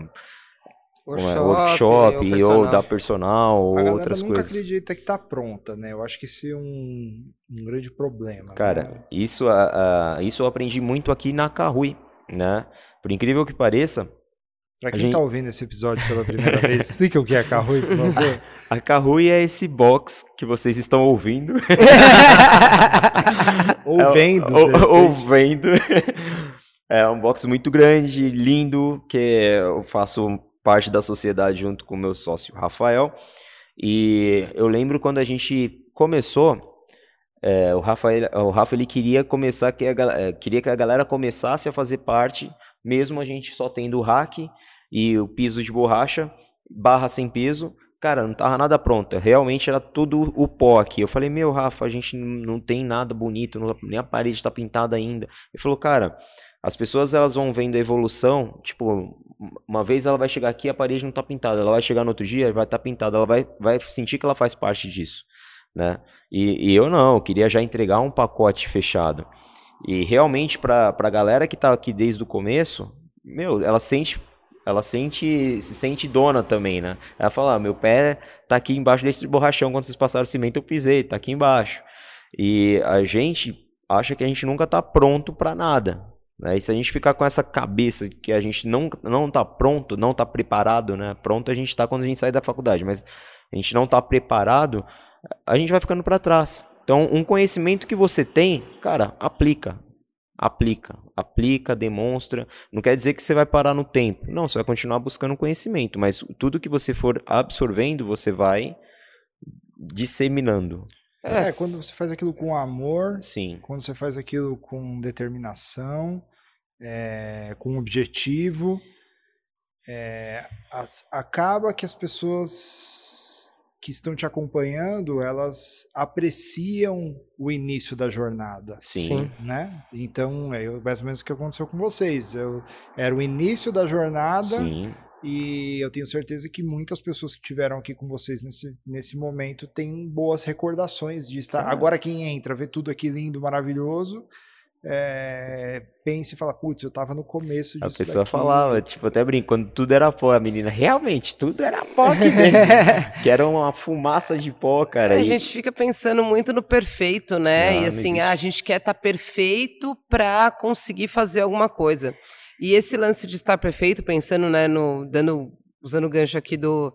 workshop, workshop ou, ou da personal ou outras nunca coisas. acredita que está pronta, né? Eu acho que isso é um, um grande problema. Cara, né? isso, uh, isso eu aprendi muito aqui na Carrui, né? Por incrível que pareça. Para quem está gente... ouvindo esse episódio pela primeira vez, explica o que é a Carrui, por favor. A Carrui é esse box que vocês estão ouvindo. ou é, vendo. Ou, ou vendo. É um box muito grande, lindo, que eu faço parte da sociedade junto com o meu sócio Rafael. E eu lembro quando a gente começou, é, o, Rafael, o Rafa ele queria começar que a, é, queria que a galera começasse a fazer parte, mesmo a gente só tendo o hack e o piso de borracha, barra sem peso. Cara, não tava nada pronto. Realmente era tudo o pó aqui. Eu falei, meu, Rafa, a gente não tem nada bonito, nem a parede está pintada ainda. Ele falou, cara, as pessoas elas vão vendo a evolução, tipo, uma vez ela vai chegar aqui a parede não está pintada, ela vai chegar no outro dia vai estar tá pintada, ela vai, vai sentir que ela faz parte disso, né? E, e eu não, eu queria já entregar um pacote fechado. E realmente para a galera que está aqui desde o começo, meu, ela sente ela sente se sente dona também, né? Ela fala: ah, meu pé tá aqui embaixo desse borrachão quando vocês passaram o cimento eu pisei, tá aqui embaixo. E a gente acha que a gente nunca tá pronto para nada, né? E se a gente ficar com essa cabeça que a gente não não está pronto, não está preparado, né? Pronto a gente está quando a gente sai da faculdade, mas a gente não está preparado, a gente vai ficando para trás. Então, um conhecimento que você tem, cara, aplica. Aplica, aplica, demonstra. Não quer dizer que você vai parar no tempo. Não, você vai continuar buscando conhecimento, mas tudo que você for absorvendo, você vai disseminando. É, é quando você faz aquilo com amor, Sim. quando você faz aquilo com determinação, é, com objetivo, é, as, acaba que as pessoas que estão te acompanhando, elas apreciam o início da jornada. Sim. Né? Então, é mais ou menos o que aconteceu com vocês. Eu, era o início da jornada. Sim. E eu tenho certeza que muitas pessoas que tiveram aqui com vocês nesse, nesse momento têm boas recordações de estar. Agora, quem entra, vê tudo aqui lindo, maravilhoso, é, pense e fala, putz, eu tava no começo disso A pessoa daqui. falava, tipo, até brinco, quando tudo era pó, a menina, realmente, tudo era pó aqui que era uma fumaça de pó, cara. É, a gente fica pensando muito no perfeito, né? Não, e assim, ah, a gente quer estar tá perfeito para conseguir fazer alguma coisa. E esse lance de estar perfeito, pensando, né, no, dando, usando o gancho aqui do,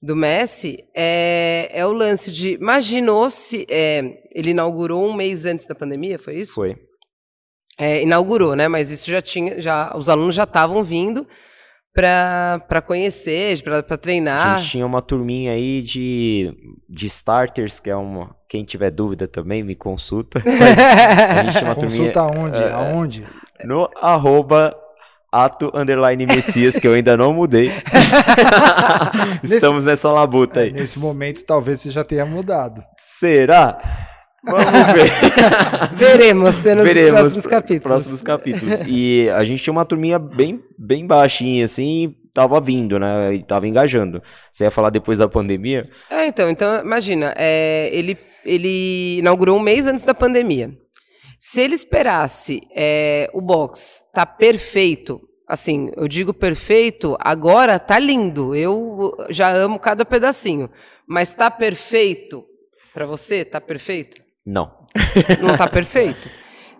do Messi, é, é o lance de, imaginou se, é, ele inaugurou um mês antes da pandemia, foi isso? Foi. É, inaugurou, né, mas isso já tinha, já, os alunos já estavam vindo, para conhecer, para treinar. A gente tinha uma turminha aí de, de starters, que é uma. Quem tiver dúvida também me consulta. a gente tinha uma consulta turminha, onde? É, Aonde? No arroba ato underline Messias, que eu ainda não mudei. Estamos nesse, nessa labuta aí. É, nesse momento, talvez você já tenha mudado. Será? Vamos ver. Veremos nos Veremos próximos capítulos. Próximos capítulos. E a gente tinha uma turminha bem, bem baixinha, assim, tava vindo, né? E tava engajando. Você ia falar depois da pandemia? É, então, então imagina, é, ele, ele inaugurou um mês antes da pandemia. Se ele esperasse é, o box tá perfeito, assim, eu digo perfeito, agora tá lindo. Eu já amo cada pedacinho. Mas tá perfeito para você? Tá perfeito? Não. Não está perfeito?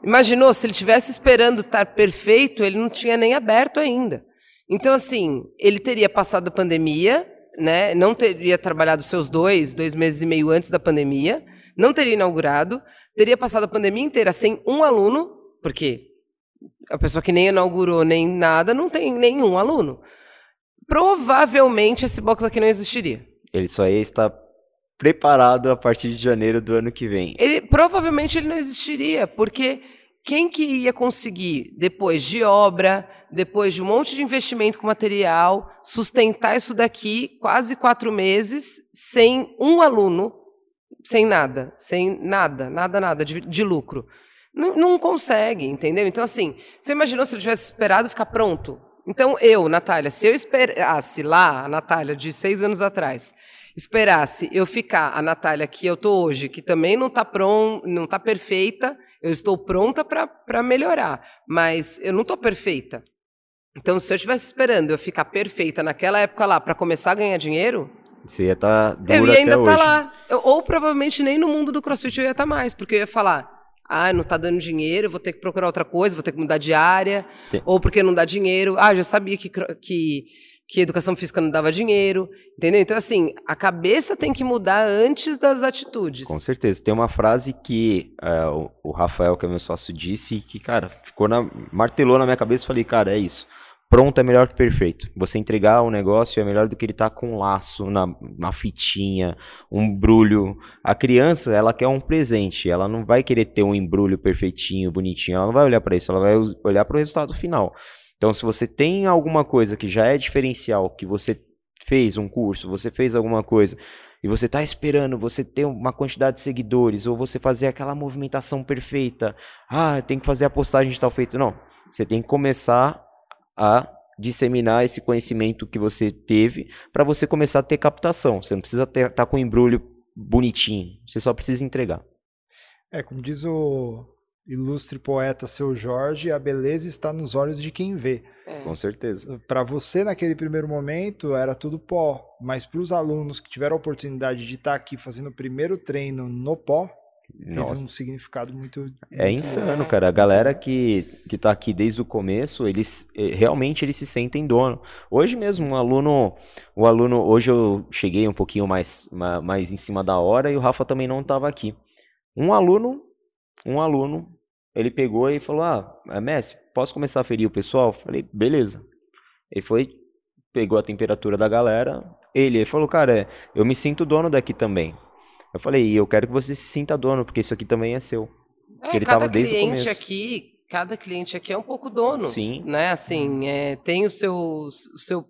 Imaginou, se ele tivesse esperando estar perfeito, ele não tinha nem aberto ainda. Então, assim, ele teria passado a pandemia, né? não teria trabalhado seus dois, dois meses e meio antes da pandemia, não teria inaugurado, teria passado a pandemia inteira sem um aluno, porque a pessoa que nem inaugurou nem nada não tem nenhum aluno. Provavelmente esse box aqui não existiria. Ele só ia estar preparado a partir de janeiro do ano que vem? Ele provavelmente ele não existiria, porque quem que ia conseguir, depois de obra, depois de um monte de investimento com material, sustentar isso daqui quase quatro meses sem um aluno, sem nada, sem nada, nada, nada de, de lucro? Não, não consegue, entendeu? Então, assim, você imaginou se ele tivesse esperado ficar pronto? Então, eu, Natália, se eu esperasse lá, a Natália, de seis anos atrás, esperasse eu ficar, a Natália que eu tô hoje, que também não está pronta, não tá perfeita, eu estou pronta para melhorar, mas eu não estou perfeita. Então, se eu estivesse esperando eu ficar perfeita naquela época lá para começar a ganhar dinheiro, você ia estar tá Eu ia ainda estar tá lá. Eu, ou provavelmente nem no mundo do CrossFit eu ia estar tá mais, porque eu ia falar: ah, não está dando dinheiro, vou ter que procurar outra coisa, vou ter que mudar de área, Tem. ou porque não dá dinheiro. Ah, já sabia que, que que educação física não dava dinheiro, entendeu? Então, assim, a cabeça tem que mudar antes das atitudes. Com certeza. Tem uma frase que é, o, Rafael, que é meu sócio, disse que, cara, ficou na, martelou na minha cabeça e falei, cara, é isso. Pronto é melhor que perfeito. Você entregar um negócio é melhor do que ele estar tá com um laço, na, uma fitinha, um embrulho. A criança, ela quer um presente. Ela não vai querer ter um embrulho perfeitinho, bonitinho. Ela não vai olhar para isso. Ela vai olhar para o resultado final. Então, se você tem alguma coisa que já é diferencial, que você fez um curso, você fez alguma coisa e você está esperando você ter uma quantidade de seguidores ou você fazer aquela movimentação perfeita, ah, tem que fazer a postagem de tal feito. Não, você tem que começar a disseminar esse conhecimento que você teve para você começar a ter captação. Você não precisa estar tá com o embrulho bonitinho, você só precisa entregar. É, como diz o, ilustre poeta seu Jorge, a beleza está nos olhos de quem vê. É. Com certeza. Para você, naquele primeiro momento, era tudo pó, mas para os alunos que tiveram a oportunidade de estar tá aqui fazendo o primeiro treino no pó, Nossa. teve um significado muito. É muito... insano, cara. A galera que, que tá aqui desde o começo, eles eh, realmente eles se sentem dono. Hoje mesmo, um aluno, o um aluno, hoje eu cheguei um pouquinho mais, mais em cima da hora e o Rafa também não estava aqui. Um aluno um aluno, ele pegou e falou: Ah, é, Messi, posso começar a ferir o pessoal? Falei, beleza. Ele foi, pegou a temperatura da galera. Ele, ele falou, cara, é, eu me sinto dono daqui também. Eu falei, e eu quero que você se sinta dono, porque isso aqui também é seu. É, ele cada desde cliente o começo. aqui, cada cliente aqui é um pouco dono. Sim. Né? Assim, é, tem o seu, o seu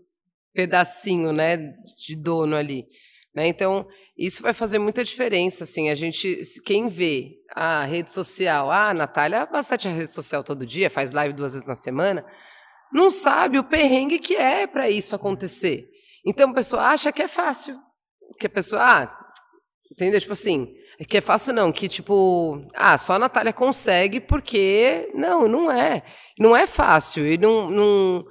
pedacinho, né, de dono ali. Né? Então, isso vai fazer muita diferença, assim, a gente, quem vê a rede social, ah, a Natália bastante a rede social todo dia, faz live duas vezes na semana, não sabe o perrengue que é para isso acontecer. Então, a pessoa acha que é fácil, que a pessoa, ah, entendeu? Tipo assim, que é fácil não, que tipo, ah, só a Natália consegue porque, não, não é, não é fácil, e não, não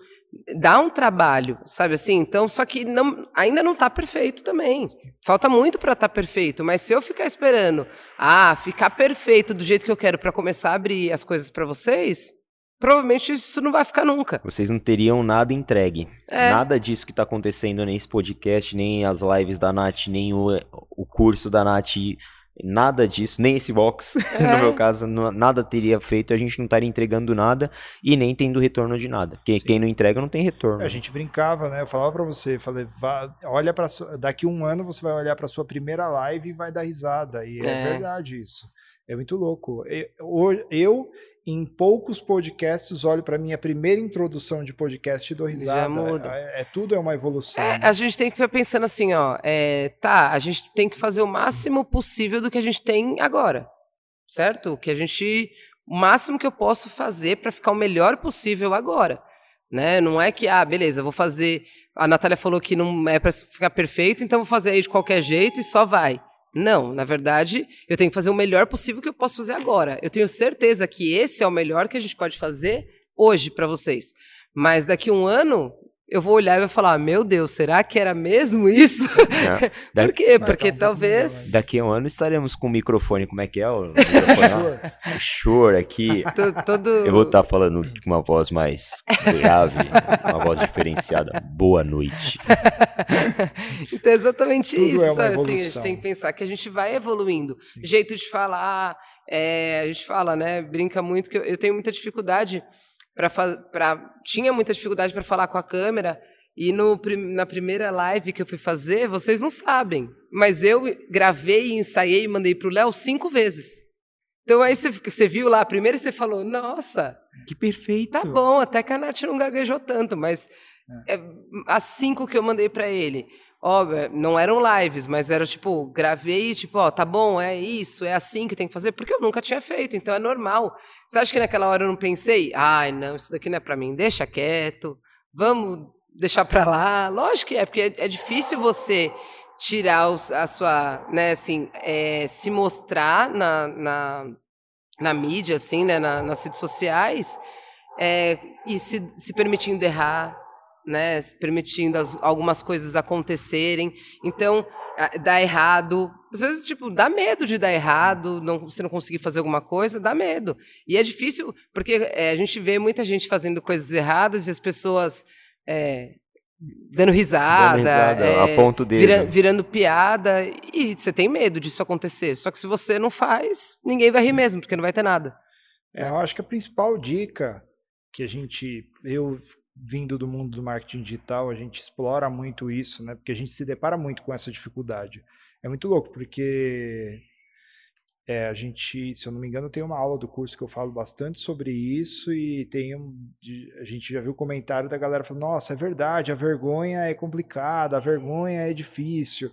dá um trabalho, sabe assim? Então, só que não, ainda não está perfeito também. Falta muito para estar tá perfeito, mas se eu ficar esperando, ah, ficar perfeito do jeito que eu quero para começar a abrir as coisas para vocês, provavelmente isso não vai ficar nunca. Vocês não teriam nada entregue. É. Nada disso que está acontecendo nesse podcast, nem as lives da Nath, nem o, o curso da Nath Nada disso, nem esse box, é. no meu caso, nada teria feito, a gente não estaria entregando nada e nem tendo retorno de nada. Quem, quem não entrega não tem retorno. A gente brincava, né? Eu falava para você, falei, vá, olha para daqui um ano você vai olhar para sua primeira live e vai dar risada. E é, é verdade isso. É muito louco. Eu, eu em poucos podcasts, olho para minha primeira introdução de podcast e dou risada. Já muda. É, é, tudo é uma evolução. É, a gente tem que ficar pensando assim, ó, é, tá, a gente tem que fazer o máximo possível do que a gente tem agora, certo? O que a gente, o máximo que eu posso fazer para ficar o melhor possível agora, né? Não é que, ah, beleza, vou fazer. A Natália falou que não é para ficar perfeito, então vou fazer aí de qualquer jeito e só vai. Não, na verdade, eu tenho que fazer o melhor possível que eu posso fazer agora. Eu tenho certeza que esse é o melhor que a gente pode fazer hoje para vocês. Mas daqui um ano, eu vou olhar e vou falar: Meu Deus, será que era mesmo isso? É. Por quê? Porque talvez. Daqui a um ano estaremos com o microfone. Como é que é o microfone? Shure aqui. Todo... Eu vou estar falando com uma voz mais grave, uma voz diferenciada. Boa noite. então é exatamente Tudo isso. É assim, a gente tem que pensar que a gente vai evoluindo. Sim. Jeito de falar. É, a gente fala, né? Brinca muito que eu, eu tenho muita dificuldade para tinha muita dificuldade para falar com a câmera e no, na primeira live que eu fui fazer, vocês não sabem, mas eu gravei, ensaiei e mandei para o Léo cinco vezes. Então aí você, você viu lá a primeira e você falou, nossa, que perfeito. Tá bom, até que a Nath não gaguejou tanto, mas é. É, as cinco que eu mandei para ele, Ó, não eram lives, mas era tipo, gravei, tipo, ó, tá bom, é isso, é assim que tem que fazer, porque eu nunca tinha feito, então é normal. Você acha que naquela hora eu não pensei, ai, não, isso daqui não é para mim, deixa quieto, vamos deixar para lá? Lógico que é, porque é, é difícil você tirar os, a sua, né, assim, é, se mostrar na, na, na mídia, assim, né, na, nas redes sociais, é, e se, se permitindo errar, né, permitindo as, algumas coisas acontecerem. Então, dá errado. Às vezes, tipo, dá medo de dar errado, não, você não conseguir fazer alguma coisa, dá medo. E é difícil, porque é, a gente vê muita gente fazendo coisas erradas e as pessoas é, dando risada, dando risada é, a ponto dele. Vira, virando piada, e você tem medo disso acontecer. Só que se você não faz, ninguém vai rir mesmo, porque não vai ter nada. É, eu acho que a principal dica que a gente, eu vindo do mundo do marketing digital, a gente explora muito isso, né? Porque a gente se depara muito com essa dificuldade. É muito louco, porque é, a gente, se eu não me engano, tem uma aula do curso que eu falo bastante sobre isso e tem um, a gente já viu comentário da galera falando, nossa, é verdade, a vergonha é complicada, a vergonha é difícil.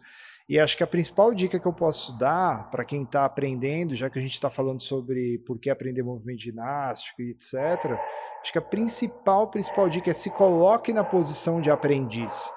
E acho que a principal dica que eu posso dar para quem está aprendendo, já que a gente está falando sobre por que aprender movimento ginástico e etc., Acho que a principal, principal dica é se coloque na posição de aprendiz.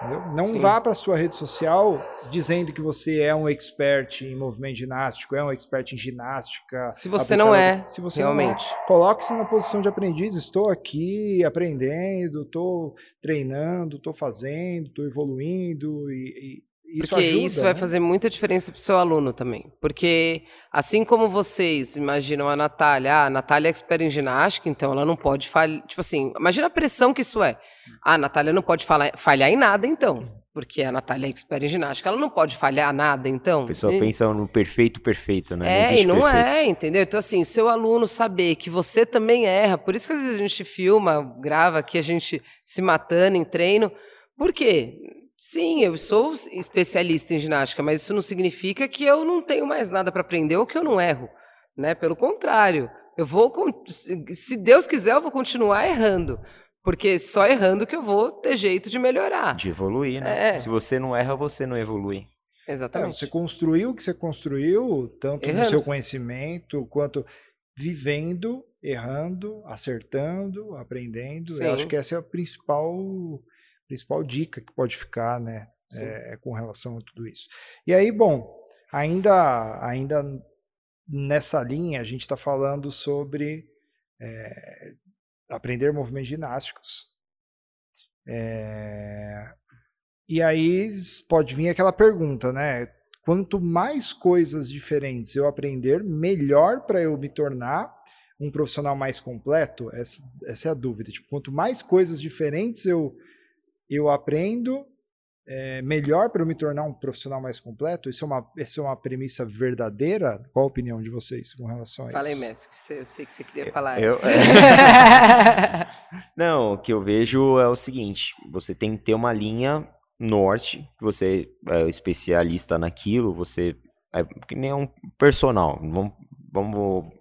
Entendeu? Não Sim. vá para sua rede social dizendo que você é um expert em movimento ginástico, é um expert em ginástica. Se você não é, se você realmente. Não é, coloque-se na posição de aprendiz. Estou aqui aprendendo, estou treinando, estou fazendo, estou evoluindo e, isso Porque ajuda, isso vai né? fazer muita diferença para o seu aluno também. Porque, assim como vocês imaginam a Natália, ah, a Natália é expert em ginástica, então ela não pode falhar. Tipo assim, imagina a pressão que isso é. Ah, a Natália não pode falhar, falhar em nada, então. Porque a Natália é expert em ginástica, ela não pode falhar nada, então. A pessoa e... pensa no perfeito, perfeito, né? É, e não perfeito. é, entendeu? Então, assim, seu aluno saber que você também erra, por isso que às vezes a gente filma, grava aqui, a gente se matando em treino. Por quê? Sim, eu sou especialista em ginástica, mas isso não significa que eu não tenho mais nada para aprender ou que eu não erro, né? Pelo contrário, eu vou, se Deus quiser, eu vou continuar errando, porque só errando que eu vou ter jeito de melhorar, de evoluir, né? É. Se você não erra, você não evolui. Exatamente. É, você construiu o que você construiu, tanto errando. no seu conhecimento quanto vivendo, errando, acertando, aprendendo. Sim. Eu acho que essa é a principal principal dica que pode ficar, né, é, com relação a tudo isso. E aí, bom, ainda, ainda nessa linha, a gente está falando sobre é, aprender movimentos ginásticos. É, e aí pode vir aquela pergunta, né? Quanto mais coisas diferentes eu aprender, melhor para eu me tornar um profissional mais completo? Essa, essa é a dúvida. Tipo, quanto mais coisas diferentes eu, eu aprendo, é, melhor para eu me tornar um profissional mais completo? Isso é, uma, isso é uma premissa verdadeira? Qual a opinião de vocês com relação a isso? Fala aí, Messi, eu sei que você queria falar eu, isso. Não, o que eu vejo é o seguinte: você tem que ter uma linha norte, você é especialista naquilo, você é que nem um personal. Vamos, vamos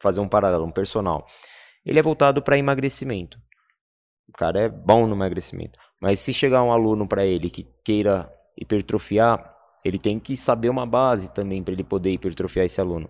fazer um paralelo, um personal. Ele é voltado para emagrecimento. O cara é bom no emagrecimento. Mas se chegar um aluno para ele que queira hipertrofiar, ele tem que saber uma base também para ele poder hipertrofiar esse aluno.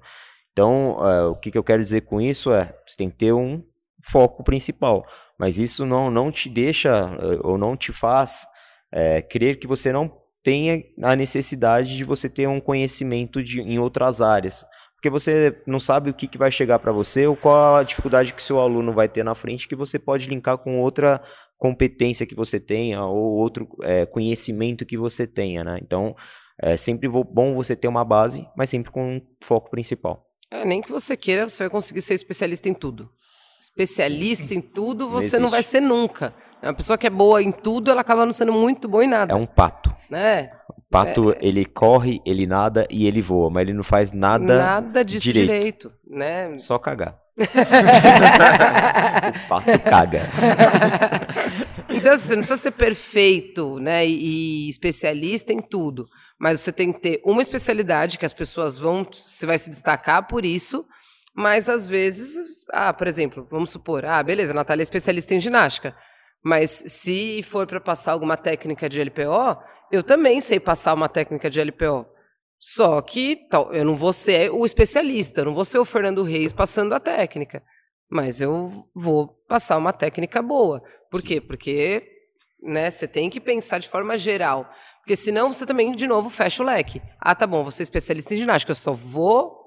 Então, uh, o que, que eu quero dizer com isso é, você tem que ter um foco principal, mas isso não, não te deixa uh, ou não te faz uh, crer que você não tenha a necessidade de você ter um conhecimento de, em outras áreas porque você não sabe o que, que vai chegar para você ou qual a dificuldade que seu aluno vai ter na frente que você pode linkar com outra competência que você tenha ou outro é, conhecimento que você tenha, né? Então, é sempre bom você ter uma base, mas sempre com um foco principal. É, nem que você queira, você vai conseguir ser especialista em tudo. Especialista em tudo, você não, não vai ser nunca. Uma pessoa que é boa em tudo, ela acaba não sendo muito boa em nada. É um pato. Né? pato, é. ele corre, ele nada e ele voa, mas ele não faz nada Nada disso direito, direito né? Só cagar. O pato caga. então, assim, você não precisa ser perfeito, né, e, e especialista em tudo, mas você tem que ter uma especialidade que as pessoas vão, você vai se destacar por isso, mas às vezes, ah, por exemplo, vamos supor, ah, beleza, a Natália é especialista em ginástica, mas se for para passar alguma técnica de LPO, eu também sei passar uma técnica de LPO. Só que tal, eu não vou ser o especialista, eu não vou ser o Fernando Reis passando a técnica. Mas eu vou passar uma técnica boa. Por quê? Porque né, você tem que pensar de forma geral. Porque senão você também, de novo, fecha o leque. Ah, tá bom, você é especialista em ginástica, eu só vou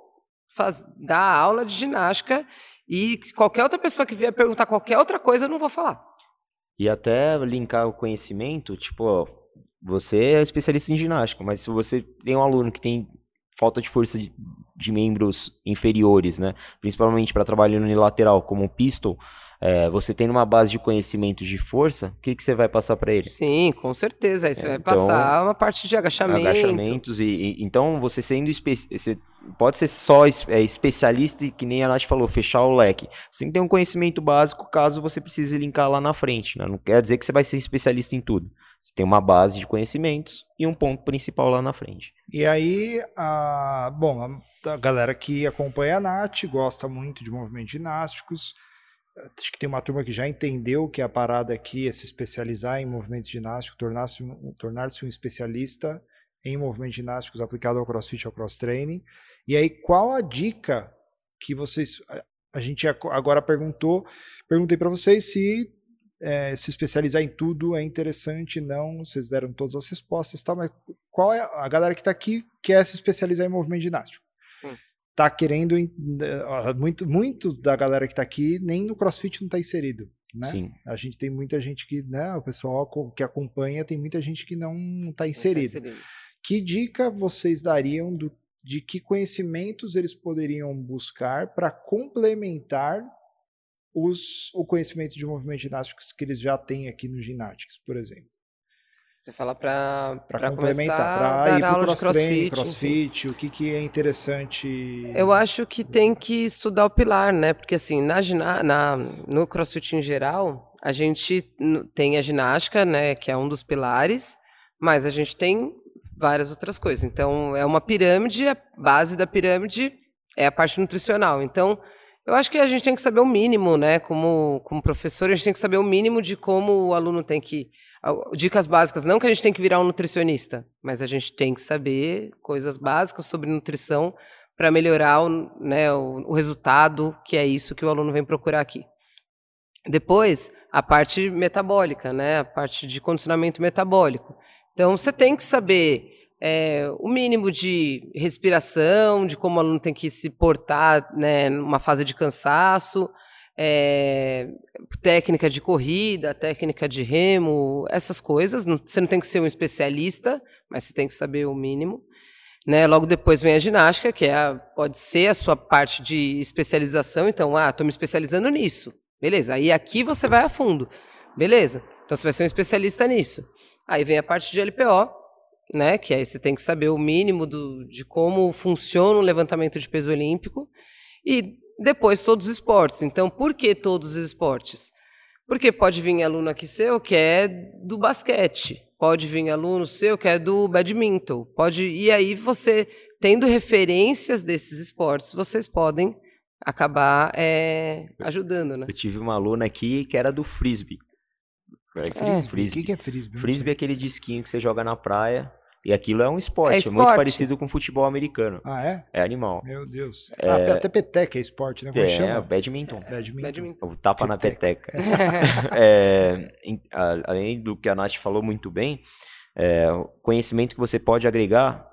faz, dar aula de ginástica e qualquer outra pessoa que vier perguntar qualquer outra coisa, eu não vou falar. E até linkar o conhecimento, tipo, você é especialista em ginástica, mas se você tem um aluno que tem falta de força de, de membros inferiores, né? Principalmente para trabalho unilateral, como o pistol, é, você tem uma base de conhecimento de força, o que, que você vai passar para ele? Sim, com certeza. Aí você é, vai então, passar uma parte de agachamento. Agachamentos. E, e então, você sendo você pode ser só é, especialista e, que nem a Nath falou, fechar o leque. Você tem que ter um conhecimento básico caso você precise linkar lá na frente. Né? Não quer dizer que você vai ser especialista em tudo. Você tem uma base de conhecimentos e um ponto principal lá na frente. E aí, a, bom, a, a galera que acompanha a Nath gosta muito de movimentos ginásticos. Acho que tem uma turma que já entendeu que a parada aqui é se especializar em movimentos ginásticos, tornar-se um, tornar um especialista em movimentos ginásticos aplicado ao crossfit ao cross training. E aí, qual a dica que vocês. A gente agora perguntou, perguntei para vocês se é, se especializar em tudo é interessante, não, vocês deram todas as respostas, tá, mas qual é a galera que está aqui quer se especializar em movimento ginástico? Sim. Tá querendo, muito, muito da galera que está aqui nem no CrossFit não está inserido, né? Sim. A gente tem muita gente que, né, o pessoal que acompanha tem muita gente que não está inserido. Tá inserido. Que dica vocês dariam do, de que conhecimentos eles poderiam buscar para complementar os, o conhecimento de movimentos ginásticos que eles já têm aqui no Gymnastics, por exemplo. Você fala para complementar, para ir para o cross crossfit, crossfit o que, que é interessante. Eu acho que tem que estudar o pilar, né? Porque assim, na, na, no crossfit em geral, a gente tem a ginástica, né? Que é um dos pilares, mas a gente tem várias outras coisas. Então, é uma pirâmide, a base da pirâmide é a parte nutricional. Então, eu acho que a gente tem que saber o mínimo, né? Como, como professor, a gente tem que saber o mínimo de como o aluno tem que. Dicas básicas. Não que a gente tem que virar um nutricionista, mas a gente tem que saber coisas básicas sobre nutrição para melhorar o, né, o, o resultado, que é isso que o aluno vem procurar aqui. Depois, a parte metabólica, né? A parte de condicionamento metabólico. Então, você tem que saber é, o mínimo de respiração, de como o aluno tem que se portar né, numa fase de cansaço, é, técnica de corrida, técnica de remo, essas coisas. Você não tem que ser um especialista, mas você tem que saber o mínimo. Né? Logo depois vem a ginástica, que é a, pode ser a sua parte de especialização. Então, ah, estou me especializando nisso. Beleza. Aí aqui você vai a fundo. Beleza. Então você vai ser um especialista nisso. Aí vem a parte de LPO, né? Que aí você tem que saber o mínimo do, de como funciona o levantamento de peso olímpico. E depois todos os esportes. Então, por que todos os esportes? Porque pode vir aluno aqui seu que é do basquete, pode vir aluno seu que é do badminton, pode e aí você tendo referências desses esportes, vocês podem acabar é, ajudando, né? Eu tive uma aluna aqui que era do frisbee. É, frisbee. O que, é frisbee? Frisbee é aquele disquinho que você joga na praia. E aquilo é um esporte, é esporte, muito parecido com futebol americano. Ah, é? É animal. Meu Deus. É... Ah, até peteca é esporte, né? Como é, chama? badminton. Badminton. badminton. O tapa peteca. na peteca. é, além do que a Nath falou muito bem, é, conhecimento que você pode agregar,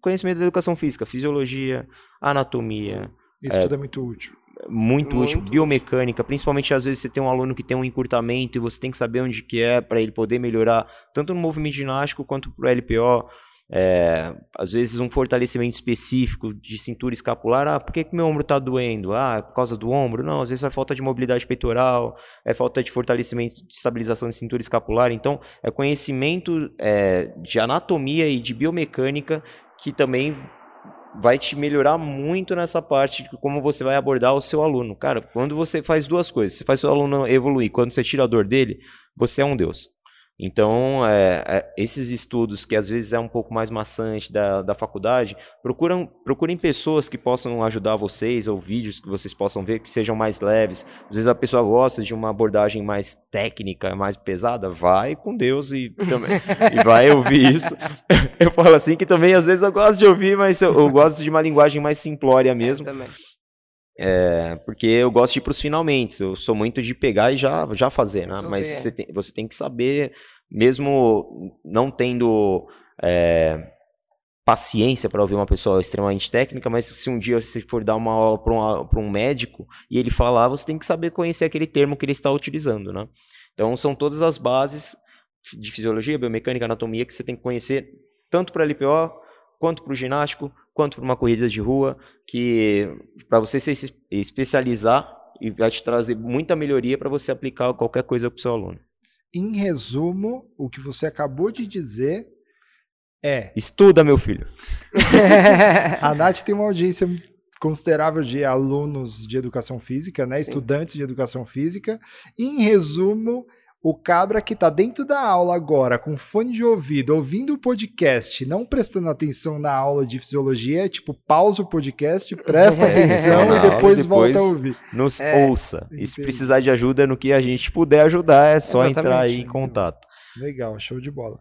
conhecimento da educação física, fisiologia, anatomia. Isso tudo é muito útil muito, muito útil, biomecânica, principalmente às vezes você tem um aluno que tem um encurtamento e você tem que saber onde que é para ele poder melhorar, tanto no movimento ginástico quanto para o LPO. É, às vezes um fortalecimento específico de cintura escapular, ah, por que, que meu ombro está doendo? Ah, é por causa do ombro? Não, às vezes é falta de mobilidade peitoral, é falta de fortalecimento de estabilização de cintura escapular, então é conhecimento é, de anatomia e de biomecânica que também vai te melhorar muito nessa parte de como você vai abordar o seu aluno. Cara, quando você faz duas coisas, você faz o seu aluno evoluir, quando você tira a dor dele, você é um deus. Então, é, é, esses estudos, que às vezes é um pouco mais maçante da, da faculdade, procuram, procurem pessoas que possam ajudar vocês, ou vídeos que vocês possam ver que sejam mais leves. Às vezes a pessoa gosta de uma abordagem mais técnica, mais pesada, vai com Deus e, também, e vai ouvir isso. Eu falo assim que também às vezes eu gosto de ouvir, mas eu, eu gosto de uma linguagem mais simplória mesmo. Eu também. É, porque eu gosto de ir para os finalmente. Eu sou muito de pegar e já, já fazer, né? Mas você tem, você tem que saber, mesmo não tendo é, paciência para ouvir uma pessoa extremamente técnica, mas se um dia você for dar uma aula para um, um médico e ele falar, você tem que saber conhecer aquele termo que ele está utilizando, né? Então são todas as bases de fisiologia, biomecânica, anatomia que você tem que conhecer tanto para LPO quanto para o ginástico, quanto para uma corrida de rua, que para você se especializar e vai te trazer muita melhoria para você aplicar qualquer coisa para o seu aluno. Em resumo, o que você acabou de dizer é. Estuda, meu filho. a Nath tem uma audiência considerável de alunos de educação física, né? Estudantes de educação física. Em resumo, o cabra que tá dentro da aula agora, com fone de ouvido, ouvindo o podcast, não prestando atenção na aula de fisiologia, é tipo, pausa o podcast, presta atenção e depois, depois, volta a ouvir. Nos é, ouça. E se precisar de ajuda no que a gente puder ajudar, é só Exatamente. entrar aí em contato. Legal, show de bola.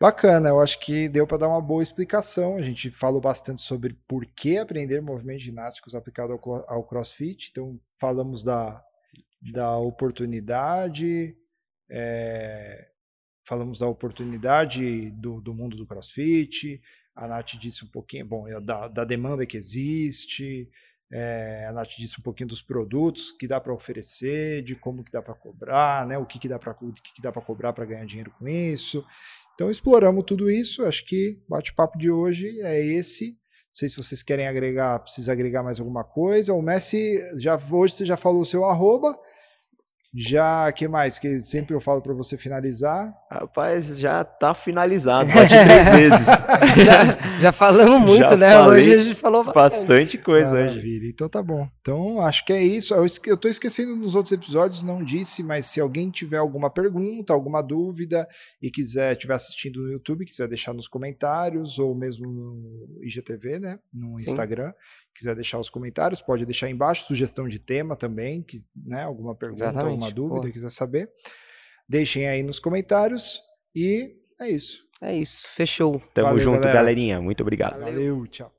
Bacana, eu acho que deu para dar uma boa explicação. A gente falou bastante sobre por que aprender movimentos ginásticos aplicado ao, ao CrossFit. Então, falamos da, da oportunidade, é, falamos da oportunidade do, do, mundo do crossfit, a Nath disse um pouquinho, bom, é da, da demanda que existe, é, a Nath disse um pouquinho dos produtos que dá para oferecer, de como que dá para cobrar, né, o que, que dá para que, que cobrar para ganhar dinheiro com isso. Então exploramos tudo isso, acho que o bate-papo de hoje é esse. Não sei se vocês querem agregar, precisa agregar mais alguma coisa. O Messi, já hoje você já falou o seu arroba, já, que mais? Que sempre eu falo para você finalizar. Rapaz, já tá finalizado. Bate três vezes. já, já falamos muito, já né? Hoje a gente falou bastante, bastante coisa Maravilha. hoje. Então tá bom. Então acho que é isso. Eu, eu tô esquecendo nos outros episódios, não disse, mas se alguém tiver alguma pergunta, alguma dúvida e quiser, estiver assistindo no YouTube, quiser deixar nos comentários ou mesmo no IGTV, né? No Sim. Instagram quiser deixar os comentários, pode deixar aí embaixo, sugestão de tema também, que, né, alguma pergunta, Exatamente. alguma dúvida, Pô. quiser saber. Deixem aí nos comentários e é isso. É isso, fechou. Tamo Valeu, junto, galera. galerinha. Muito obrigado. Valeu, tchau.